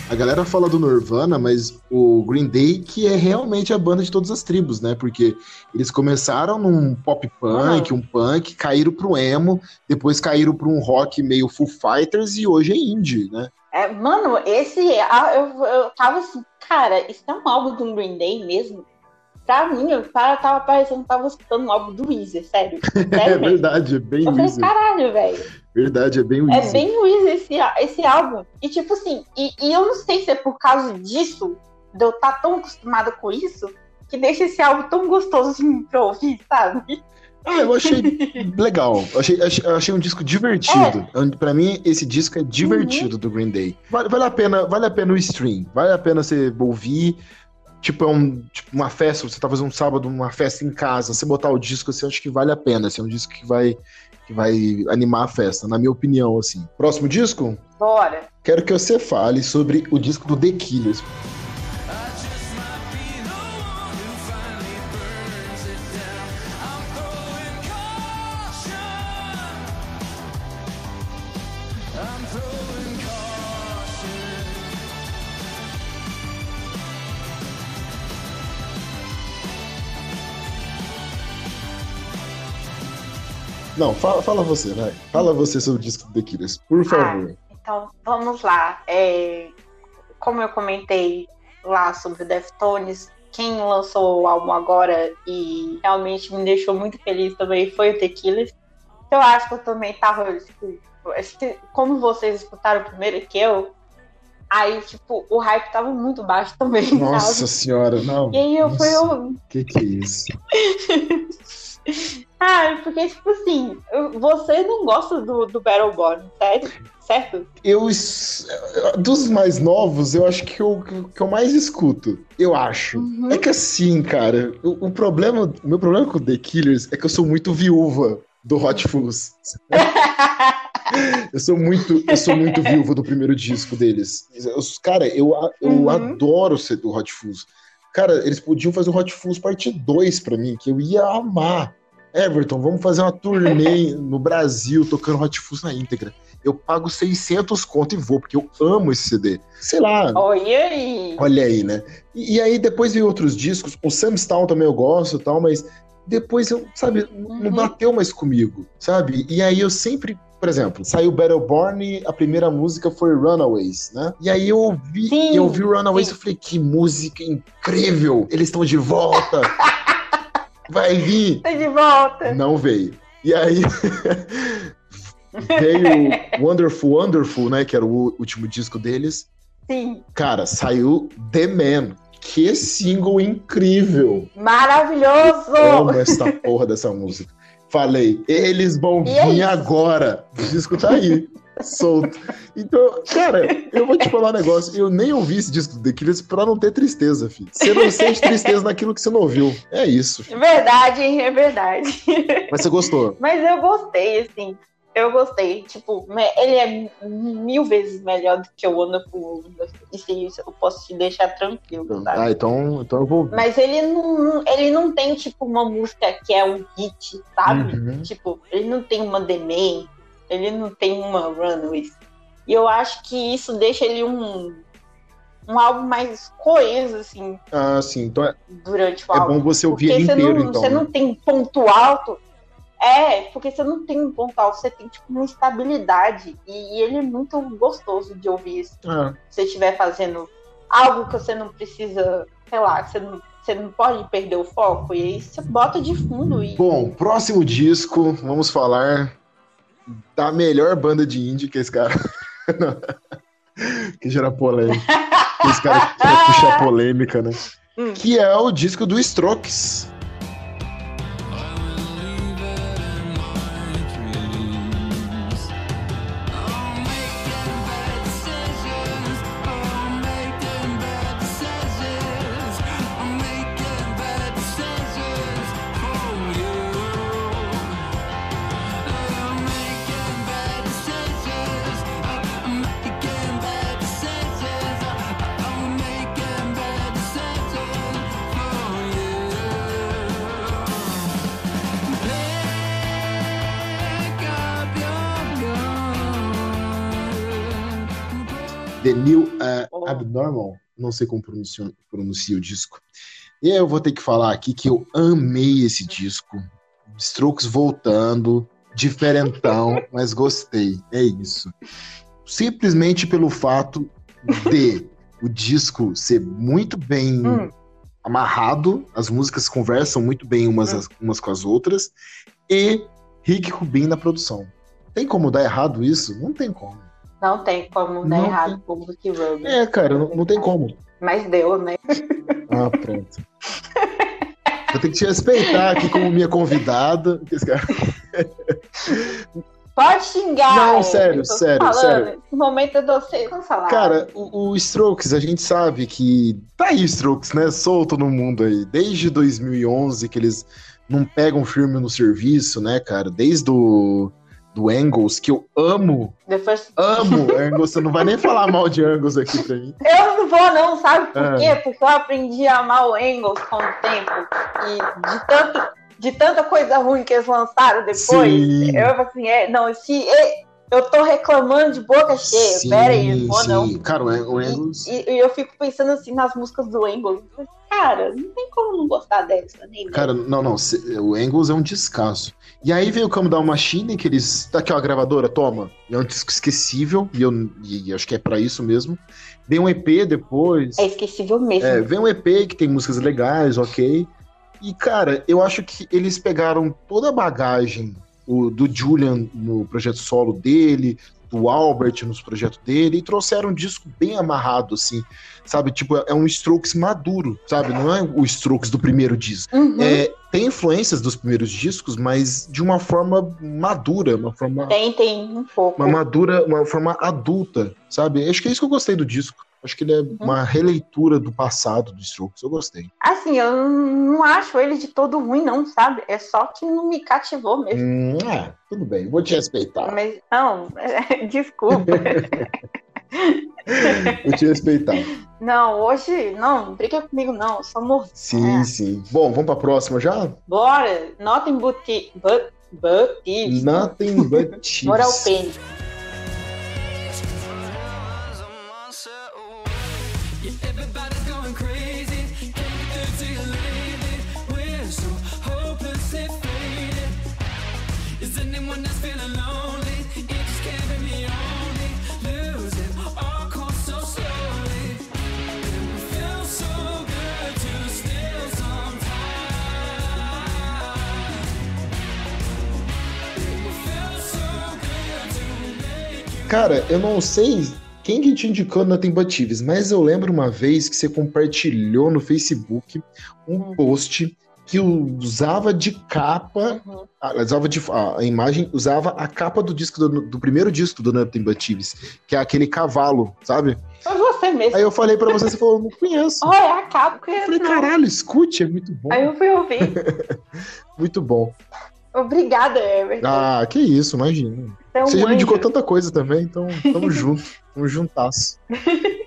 S1: A galera fala do Nirvana, mas o Green Day que é realmente a banda de todas as tribos, né? Porque eles começaram num pop punk, um punk, caíram pro emo, depois caíram pro um rock meio Foo Fighters e hoje é indie, né?
S2: É, mano, esse eu, eu tava assim, cara, isso é um álbum do Green Day mesmo? Pra mim, o cara tava parecendo que tava escutando um álbum do Weezer, sério. sério
S1: é verdade, é bem
S2: Eu falei, caralho, velho.
S1: Verdade, é bem
S2: o É bem o esse, esse álbum. E tipo assim, e, e, eu não sei se é por causa disso, de eu estar tá tão acostumada com isso, que deixa esse álbum tão gostoso assim, pra ouvir, sabe?
S1: Ah, eu achei legal. Eu achei, achei um disco divertido. É. Pra mim, esse disco é divertido uhum. do Green Day. Vale, vale, a pena, vale a pena o stream. Vale a pena você ouvir. Tipo, é um, tipo, uma festa, você tá fazendo um sábado, uma festa em casa, você botar o disco, assim, acho que vale a pena. Assim, é um disco que vai que vai animar a festa, na minha opinião, assim. Próximo disco?
S2: Bora.
S1: Quero que você fale sobre o disco do The Killers. Não, fala, fala você, vai. Fala você sobre o disco do The Killers, por ah, favor.
S2: Ah, então, vamos lá. É, como eu comentei lá sobre o Deftones, quem lançou o álbum agora e realmente me deixou muito feliz também foi o The Killers. Eu acho que eu também tava, tipo, como vocês escutaram primeiro que eu, aí, tipo, o hype tava muito baixo também.
S1: Nossa sabe? senhora, não.
S2: E aí eu
S1: Nossa,
S2: fui. Eu...
S1: Que que é isso?
S2: Ah, porque, tipo assim, você não gosta do, do Battleborn, sério? Certo?
S1: Eu. Dos mais novos, eu acho que eu, que eu mais escuto. Eu acho. Uhum. É que assim, cara, o, o, problema. O meu problema com The Killers é que eu sou muito viúva do Hot Fuzz. eu sou muito, eu sou muito viúva do primeiro disco deles. Eu, cara, eu, eu uhum. adoro ser do Hot Fuzz. Cara, eles podiam fazer o Hot Fuzz parte 2 pra mim, que eu ia amar. Everton, vamos fazer uma turnê no Brasil tocando Hot Fuzz na íntegra. Eu pago 600 conto e vou, porque eu amo esse CD. Sei lá.
S2: Olha aí.
S1: Olha aí, né? E, e aí depois veio outros discos. O Sam Stone também eu gosto tal, mas depois eu, sabe, uhum. não bateu mais comigo, sabe? E aí eu sempre por exemplo, saiu Battleborn, a primeira música foi Runaways, né? E aí eu ouvi, sim, eu ouvi Runaways e falei, que música incrível! Eles estão de volta! Vai vir.
S2: Tá de volta.
S1: Não veio. E aí veio Wonderful Wonderful, né? Que era o último disco deles.
S2: Sim.
S1: Cara, saiu The Man. Que single incrível!
S2: Maravilhoso!
S1: Eu amo essa porra dessa música. Falei, eles vão e vir é agora. O disco tá aí solto. Então, cara, eu vou te falar um negócio. Eu nem ouvi esse disco do The Killers pra não ter tristeza, filho. Você não sente tristeza naquilo que você não ouviu. É isso.
S2: É verdade, é verdade.
S1: Mas você gostou?
S2: Mas eu gostei, assim. Eu gostei. Tipo, ele é mil vezes melhor do que o Wonderful Isso eu posso te deixar tranquilo,
S1: sabe? Ah, então, então eu vou.
S2: Mas ele não, ele não tem, tipo, uma música que é um hit, sabe? Uhum. Tipo, ele não tem uma The Man, ele não tem uma Runaways. E eu acho que isso deixa ele um, um álbum mais coeso, assim.
S1: Ah, sim. Então é,
S2: durante o álbum.
S1: É bom você ouvir ele inteiro,
S2: não,
S1: então.
S2: Você né? não tem ponto alto é, porque você não tem um ponto alto, você tem tipo uma estabilidade. E, e ele é muito gostoso de ouvir isso. É. Se você estiver fazendo algo que você não precisa, sei lá, você não, você não pode perder o foco. E aí você bota de fundo. E...
S1: Bom, próximo disco, vamos falar da melhor banda de indie que esse cara. que gera polêmica. que esse cara puxa polêmica, né? Hum. Que é o disco do Strokes. The New uh, oh. Abnormal, não sei como pronuncia, pronuncia o disco. E eu vou ter que falar aqui que eu amei esse disco. Strokes voltando, diferentão, mas gostei. É isso. Simplesmente pelo fato de o disco ser muito bem hum. amarrado, as músicas conversam muito bem umas, hum. umas com as outras, e Rick Rubin na produção. Tem como dar errado isso? Não tem como.
S2: Não tem como dar não errado com o Rick Rubin.
S1: É, cara, não, não tem como.
S2: Mas deu, né?
S1: Ah, pronto. Eu tenho que te respeitar aqui como minha convidada.
S2: Pode xingar.
S1: Não, sério, sério, falando. sério.
S2: Esse momento eu dou cancelado.
S1: Cara, o, o, Strokes, a gente sabe que tá aí Strokes, né? Solto no mundo aí. Desde 2011 que eles não pegam firme no serviço, né, cara? Desde o do Angles, que eu amo.
S2: First...
S1: Amo Angles. Você não vai nem falar mal de Angles aqui pra mim.
S2: Eu não vou, não, sabe por é. quê? Porque eu aprendi a amar o Angles com o tempo. E de tanto. De tanta coisa ruim que eles lançaram depois, sim. eu assim, é, não, se eu tô reclamando de boca cheia. Sim, Pera aí, vou não.
S1: Cara, o Angles.
S2: E, e, eu fico pensando assim nas músicas do Angles. Cara, não tem como não gostar dessa, nem
S1: Cara, não, não. O Angles é um descasso. E aí veio o Come Down Machine, que eles. Tá aqui, ó, a gravadora, toma. E é um disco esquecível, e eu e acho que é para isso mesmo. Vem um EP depois.
S2: É esquecível mesmo. É,
S1: vem um EP que tem músicas legais, ok. E, cara, eu acho que eles pegaram toda a bagagem o, do Julian no projeto solo dele, do Albert nos projetos dele, e trouxeram um disco bem amarrado, assim, sabe? Tipo, é um Strokes maduro, sabe? Não é o Strokes do primeiro disco.
S2: Uhum.
S1: É, tem influências dos primeiros discos, mas de uma forma madura, uma forma...
S2: Tem, tem, um pouco.
S1: Uma madura, uma forma adulta, sabe? Acho que é isso que eu gostei do disco. Acho que ele é uhum. uma releitura do passado do Strokes. Eu gostei.
S2: Assim, eu não acho ele de todo ruim, não, sabe? É só que não me cativou mesmo.
S1: Hum, é, tudo bem. Vou te respeitar.
S2: Mas, não, desculpa.
S1: Vou te respeitar.
S2: Não, hoje, não, briga comigo, não. só morro.
S1: Sim, é. sim. Bom, vamos pra próxima já?
S2: Bora. Nothing but, but, but
S1: Nothing but
S2: Moral Penny.
S1: Cara, eu não sei quem que te indicou na Tembatives, mas eu lembro uma vez que você compartilhou no Facebook um uhum. post que usava de capa, uhum. usava de, a, imagem usava a capa do disco do, do primeiro disco do Nothing que é aquele cavalo, sabe?
S2: Foi você mesmo.
S1: Aí eu falei pra você, você falou, não conheço.
S2: Olha, é a capa.
S1: Eu falei, caralho, escute, é muito bom.
S2: Aí eu fui ouvir.
S1: muito bom.
S2: Obrigada, Everton.
S1: Ah, que isso, imagina. É um Você já me indicou tanta coisa também, então tamo junto. Tamo juntasso.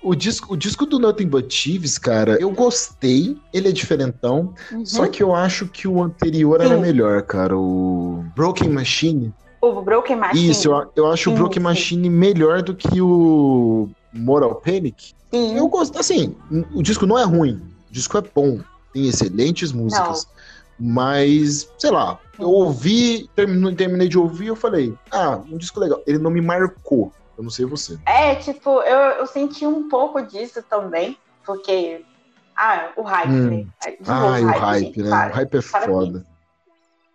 S1: O disco, o disco do Nothing But Thieves, cara, eu gostei. Ele é diferentão. Uhum. Só que eu acho que o anterior Sim. era melhor, cara. O Broken Machine.
S2: O Broken Machine.
S1: Isso, eu, eu acho Sim, o Broken Machine melhor do que o Moral Panic. Sim. Eu gosto, assim, o disco não é ruim. O disco é bom. Tem excelentes músicas. Não. Mas, sei lá, eu ouvi, terminei, terminei de ouvir eu falei, ah, um disco legal. Ele não me marcou. Eu não sei você.
S2: É, tipo, eu, eu senti um pouco disso também, porque. Ah, o hype, hum. né?
S1: Ah, o hype, né? Para, o hype é foda.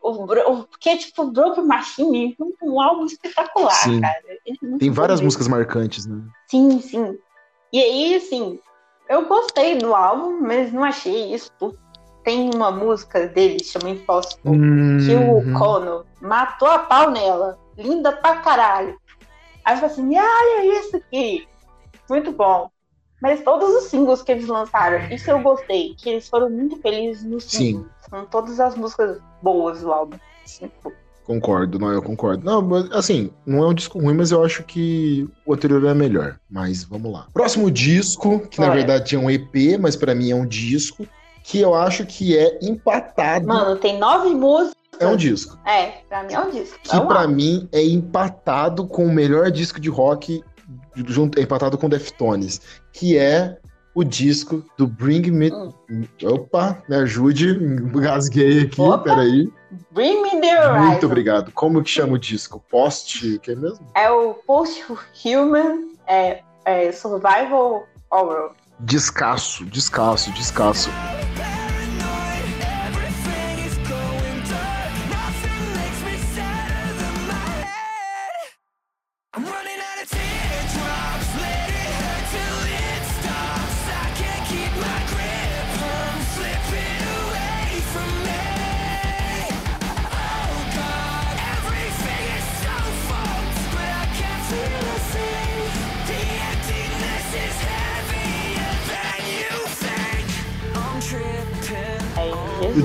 S2: O, o, porque, tipo, Broken Machine é um, um álbum espetacular, sim. cara.
S1: É Tem várias músicas marcantes, né?
S2: Sim, sim. E aí, assim, eu gostei do álbum, mas não achei isso tudo tem uma música dele, chama Impossible, uhum. que o uhum. Kono matou a pau nela. Linda pra caralho. Aí eu falei assim, olha isso aqui. Muito bom. Mas todos os singles que eles lançaram, isso eu gostei, que eles foram muito felizes no Sim. São todas as músicas boas do álbum.
S1: Concordo, não, eu concordo. Não, mas, assim, não é um disco ruim, mas eu acho que o anterior é melhor. Mas vamos lá. Próximo disco, que Olha. na verdade é um EP, mas para mim é um disco, que eu acho que é empatado.
S2: Mano, tem nove músicas.
S1: É um disco.
S2: É, pra mim é um disco.
S1: Que é pra mim é empatado com o melhor disco de rock, junto, empatado com Deftones, que é o disco do Bring Me. Hum. Opa, me ajude, gasguei aqui, Opa. peraí.
S2: Bring Me the Horizon.
S1: Muito obrigado. Como que chama o disco? Post, que é mesmo?
S2: É o Post Human é, é Survival Horror.
S1: Descasso, descasso, descasso.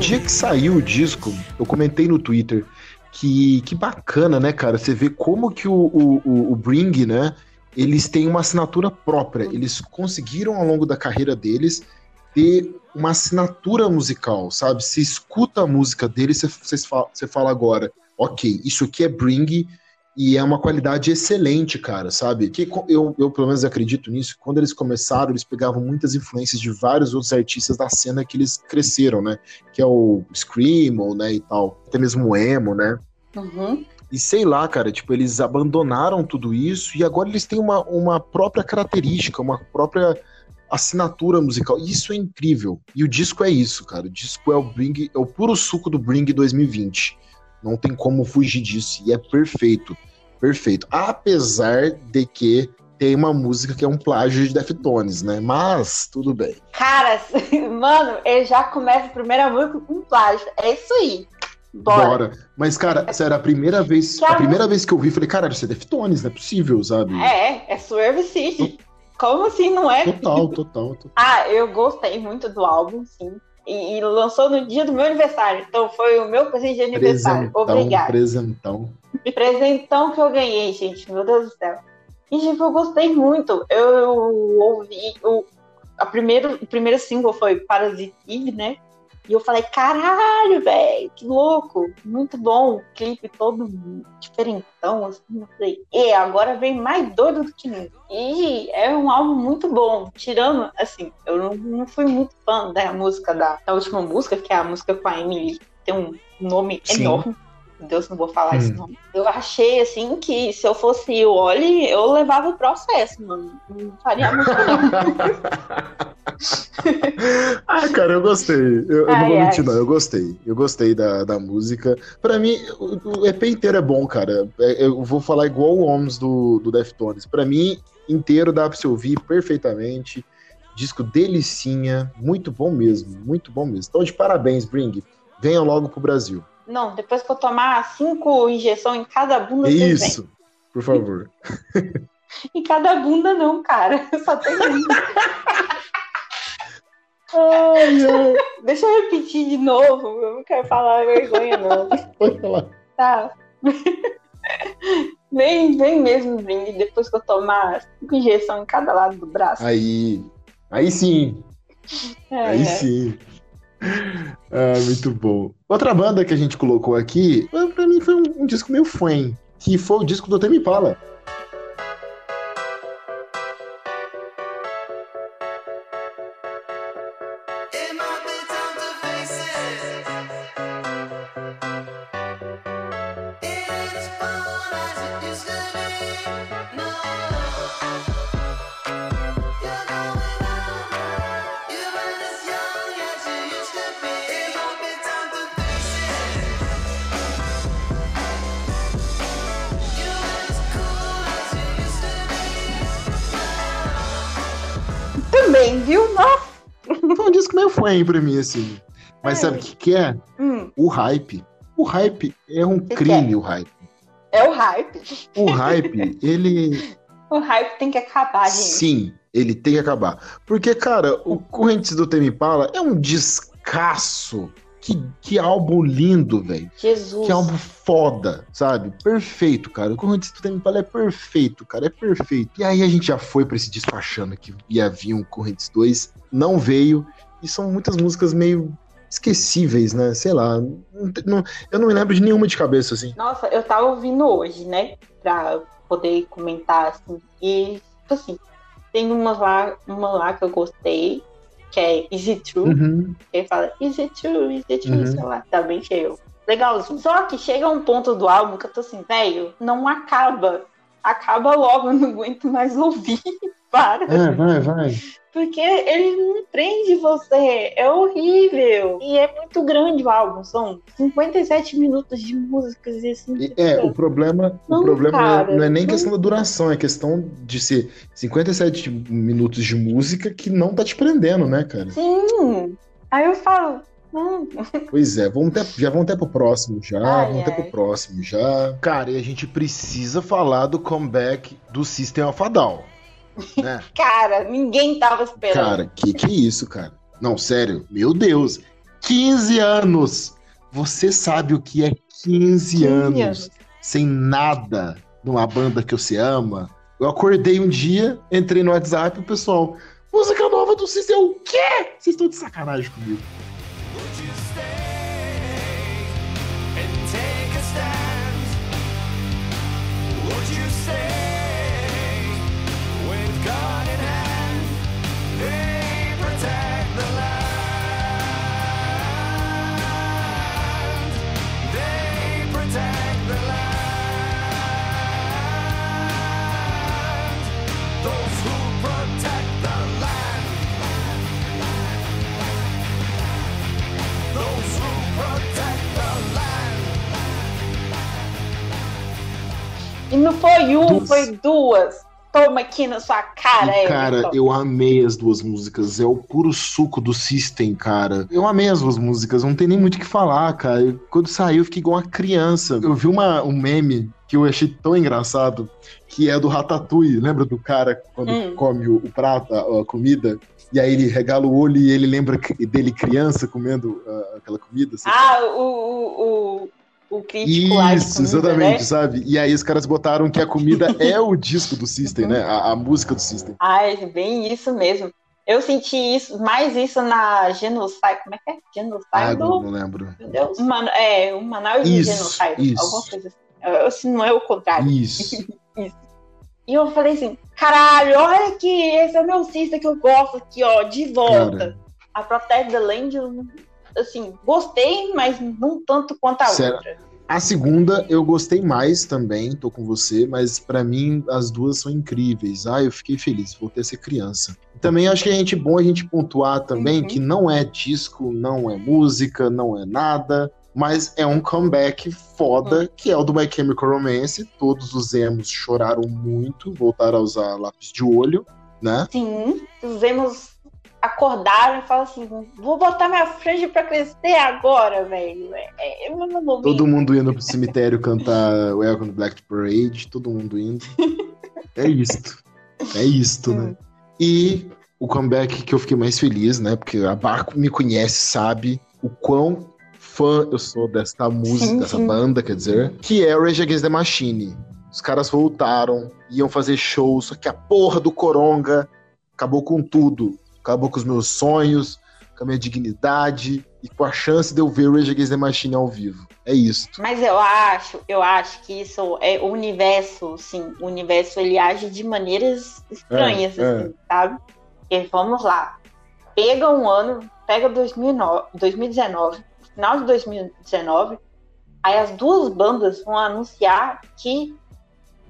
S1: Dia que saiu o disco, eu comentei no Twitter que, que bacana, né, cara? Você vê como que o, o, o Bring, né? Eles têm uma assinatura própria. Eles conseguiram, ao longo da carreira deles, ter uma assinatura musical, sabe? Você escuta a música deles, você, você, fala, agora, ok, isso aqui é Bring, e é uma qualidade excelente, cara, sabe? Que eu, eu pelo menos acredito nisso. Quando eles começaram, eles pegavam muitas influências de vários outros artistas da cena que eles cresceram, né? Que é o Screamo, né, e tal. Até mesmo o Emo, né?
S2: Uhum.
S1: E sei lá, cara, tipo, eles abandonaram tudo isso e agora eles têm uma, uma própria característica, uma própria assinatura musical. Isso é incrível. E o disco é isso, cara. O disco é o Bring, é o puro suco do Bring 2020. Não tem como fugir disso. E é perfeito perfeito. Apesar de que tem uma música que é um plágio de Deftones, né? Mas tudo bem.
S2: Cara, mano, ele já começa a primeira música com um plágio. É isso aí. Bora. Bora.
S1: Mas, cara, sério, a primeira vez, que a, a primeira vez que eu vi, falei, caralho, isso é Deftones, não é possível, sabe?
S2: É, é Swerve City. Como assim não é?
S1: Total, total, total.
S2: ah, eu gostei muito do álbum, sim. E, e, lançou no dia do meu aniversário. Então foi o meu presente de aniversário. Presentão, Obrigada.
S1: Presentão.
S2: Presentão que eu ganhei, gente. Meu Deus do céu. E, tipo, eu gostei muito. Eu ouvi. O, a primeiro, o primeiro single foi Parasitive, né? E eu falei, caralho, velho, que louco, muito bom, o clipe todo diferentão, assim, eu falei, e agora vem mais doido do que nunca. E é um álbum muito bom, tirando, assim, eu não, não fui muito fã da música, da, da última música, que é a música com a Emily, tem um nome Sim. enorme. Deus, não vou falar hum. esse nome. Eu achei, assim, que se eu fosse o Oli, eu levava o processo, mano. Não faria muito, não.
S1: ah, cara, eu gostei. Eu, ai, eu não vou mentir, não. Eu gostei. Eu gostei da, da música. Pra mim, o, o EP inteiro é bom, cara. É, eu vou falar igual o Homes do, do Deftones. Pra mim, inteiro dá pra se ouvir perfeitamente. Disco delicinha. Muito bom mesmo. Muito bom mesmo. Então, de parabéns, Bring. Venha logo pro Brasil.
S2: Não, depois que eu tomar cinco injeções em cada bunda,
S1: Isso, por favor.
S2: em cada bunda não, cara. Só tem Ai, ai. Deixa eu repetir de novo. Eu não quero falar vergonha, não.
S1: Pode falar.
S2: tá. vem, vem mesmo vindo depois que eu tomar cinco injeções em cada lado do braço.
S1: Aí. Aí sim. É, aí é. sim. Ah, muito bom. Outra banda que a gente colocou aqui, pra mim foi um, um disco meio fã, que foi o disco do Temi Pala. Fã pra mim, assim. Mas é. sabe o que, que é? Hum. O hype. O hype é um que crime, que é? o hype.
S2: É o hype.
S1: O hype, ele.
S2: O hype tem que acabar, gente.
S1: Sim, ele tem que acabar. Porque, cara, o Correntes do Temi Pala é um descasso. Que, que álbum lindo, velho.
S2: Jesus.
S1: Que álbum foda, sabe? Perfeito, cara. O Correntes do Temi Pala é perfeito, cara. É perfeito. E aí a gente já foi pra esse despachando que ia vir um Correntes 2. Não veio. E são muitas músicas meio esquecíveis, né? Sei lá. Não, eu não me lembro de nenhuma de cabeça, assim.
S2: Nossa, eu tava ouvindo hoje, né? Pra poder comentar, assim. E, tipo assim, tem uma lá, uma lá que eu gostei, que é Is It True? Uhum. Ele fala, Is It True? Is It True? Uhum. Sei lá, tá bem cheio. Legalzinho. Só que chega um ponto do álbum que eu tô assim, velho, não acaba. Acaba logo, eu não aguento mais ouvir. Para.
S1: É, vai, vai.
S2: Porque ele não prende você. É horrível. E é muito grande o álbum. São 57 minutos de músicas e assim.
S1: é, o problema, não, o problema cara, não é nem não... questão da duração, é questão de ser 57 minutos de música que não tá te prendendo, né, cara?
S2: Sim. Aí eu falo, não.
S1: Pois é, vamos ter, já vamos até pro próximo já, ai, vamos até pro próximo já. Cara, e a gente precisa falar do comeback do System of a Down.
S2: Né? cara, ninguém tava esperando.
S1: Cara, que que é isso, cara? Não, sério, meu Deus. 15 anos! Você sabe o que é 15, 15 anos, anos sem nada numa banda que você ama? Eu acordei um dia, entrei no WhatsApp e o pessoal, música nova do Cis o quê? Vocês estão de sacanagem comigo.
S2: E não foi um, foi duas. Toma aqui na sua cara, e,
S1: Cara, eu amei as duas músicas. É o puro suco do System, cara. Eu amei as duas músicas, não tem nem muito o que falar, cara. Quando saiu, eu fiquei igual uma criança. Eu vi uma, um meme que eu achei tão engraçado, que é do Ratatouille. Lembra do cara quando hum. come o, o prato, a, a, comida? E aí ele regala o olho e ele lembra dele criança comendo uh, aquela comida.
S2: Ah, o, o, o crítico lá Isso,
S1: comida, exatamente, né? sabe? E aí os caras botaram que a comida é o disco do System, né? A, a, música do System.
S2: Ah, é bem isso mesmo. Eu senti isso, mais isso na Genocide. Como é que é? Genocide? Ah,
S1: não, não lembro.
S2: Mano, é, o Manaus de Genocide. Isso. Alguma coisa assim. Se não é o contrário.
S1: Isso.
S2: isso. E eu falei assim, caralho, olha aqui, esse é o meu System que eu gosto aqui, ó, de volta. Cara. A Protect the Land, assim, gostei, mas não tanto quanto a outra.
S1: A segunda eu gostei mais também, tô com você, mas para mim as duas são incríveis. Ah, eu fiquei feliz, voltei a ser criança. Também acho que a gente bom a gente pontuar também uhum. que não é disco, não é música, não é nada, mas é um comeback foda, uhum. que é o do My Chemical Romance. Todos os emos choraram muito, voltaram a usar lápis de olho, né?
S2: Sim, os emos acordaram e falaram assim: vou botar minha franja pra crescer agora, velho. É, é,
S1: todo mundo indo pro cemitério cantar Welcome to Black Parade, todo mundo indo. é isto. É isto, né? E o comeback que eu fiquei mais feliz, né? Porque a Barco me conhece, sabe o quão fã eu sou desta música, sim, dessa banda, quer dizer, que é o Rage Against the Machine. Os caras voltaram, iam fazer shows, só que a porra do Coronga acabou com tudo. Acabou com os meus sonhos, com a minha dignidade e com a chance de eu ver o Rage Against the Machine ao vivo. É isso.
S2: Mas eu acho, eu acho que isso é o universo, sim, o universo ele age de maneiras estranhas, é, assim, é. sabe? E vamos lá. Pega um ano, pega 2009, 2019, final de 2019, aí as duas bandas vão anunciar que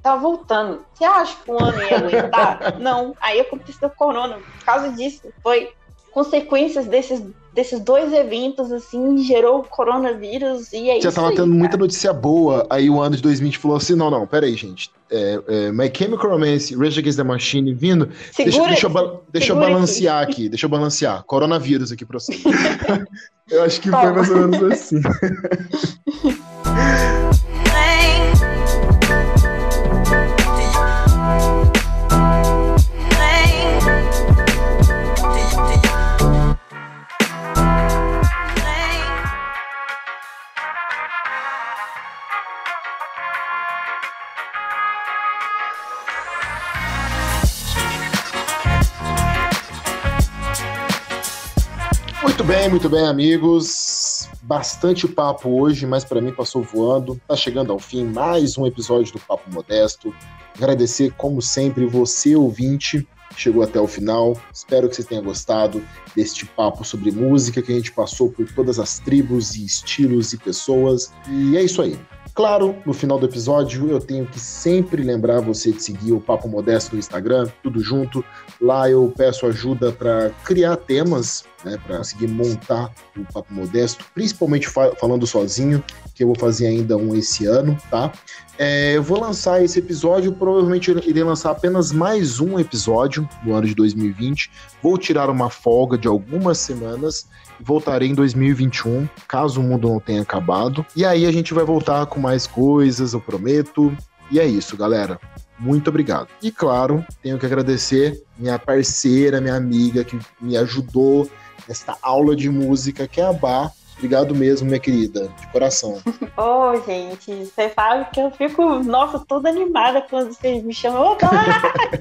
S2: tá voltando. Você acha que um ano ia aguentar? Não. Aí aconteceu o corona. Por causa disso, foi consequências desses, desses dois eventos, assim, gerou o coronavírus e é
S1: Já tava
S2: aí,
S1: tendo cara. muita notícia boa, aí o ano de 2020 falou assim, não, não, peraí, gente, é, é, My Chemical Romance, Rage Against the Machine vindo, segura, deixa, deixa, eu, deixa eu balancear aqui. aqui. deixa eu balancear, coronavírus aqui pra você. eu acho que Toma. foi mais ou menos assim. bem, muito bem, amigos. Bastante papo hoje, mas para mim passou voando. Tá chegando ao fim mais um episódio do Papo Modesto. Agradecer, como sempre, você, ouvinte, chegou até o final. Espero que você tenha gostado deste papo sobre música que a gente passou por todas as tribos e estilos e pessoas. E é isso aí. Claro, no final do episódio eu tenho que sempre lembrar você de seguir o Papo Modesto no Instagram, tudo junto. Lá eu peço ajuda para criar temas, né, para conseguir montar o Papo Modesto, principalmente fa falando sozinho, que eu vou fazer ainda um esse ano, tá? É, eu vou lançar esse episódio, provavelmente irei lançar apenas mais um episódio no ano de 2020. Vou tirar uma folga de algumas semanas voltarei em 2021, caso o mundo não tenha acabado. E aí a gente vai voltar com mais coisas, eu prometo. E é isso, galera. Muito obrigado. E claro, tenho que agradecer minha parceira, minha amiga que me ajudou nesta aula de música, que é a Bá. Obrigado mesmo, minha querida, de coração.
S2: Ô, oh, gente, você sabe que eu fico, nossa, toda animada quando vocês me chamam. Ô,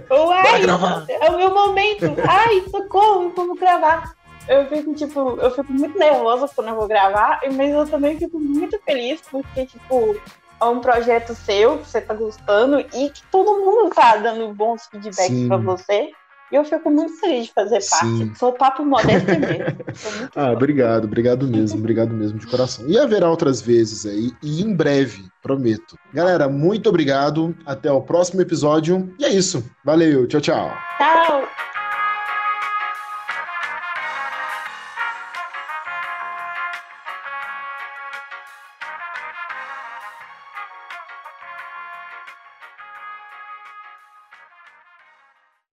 S2: oh, ai, é o meu momento. Ai, socorro, vamos gravar eu fico, tipo, eu fico muito nervosa quando eu vou gravar, mas eu também fico muito feliz porque, tipo, é um projeto seu, que você tá gostando e que todo mundo tá dando bons feedbacks para você. E eu fico muito feliz de fazer parte. Sim. Sou papo modesto mesmo.
S1: ah, obrigado, obrigado mesmo, obrigado mesmo de coração. E haverá outras vezes aí, e em breve, prometo. Galera, muito obrigado. Até o próximo episódio. E é isso. Valeu, tchau, tchau.
S2: Tchau.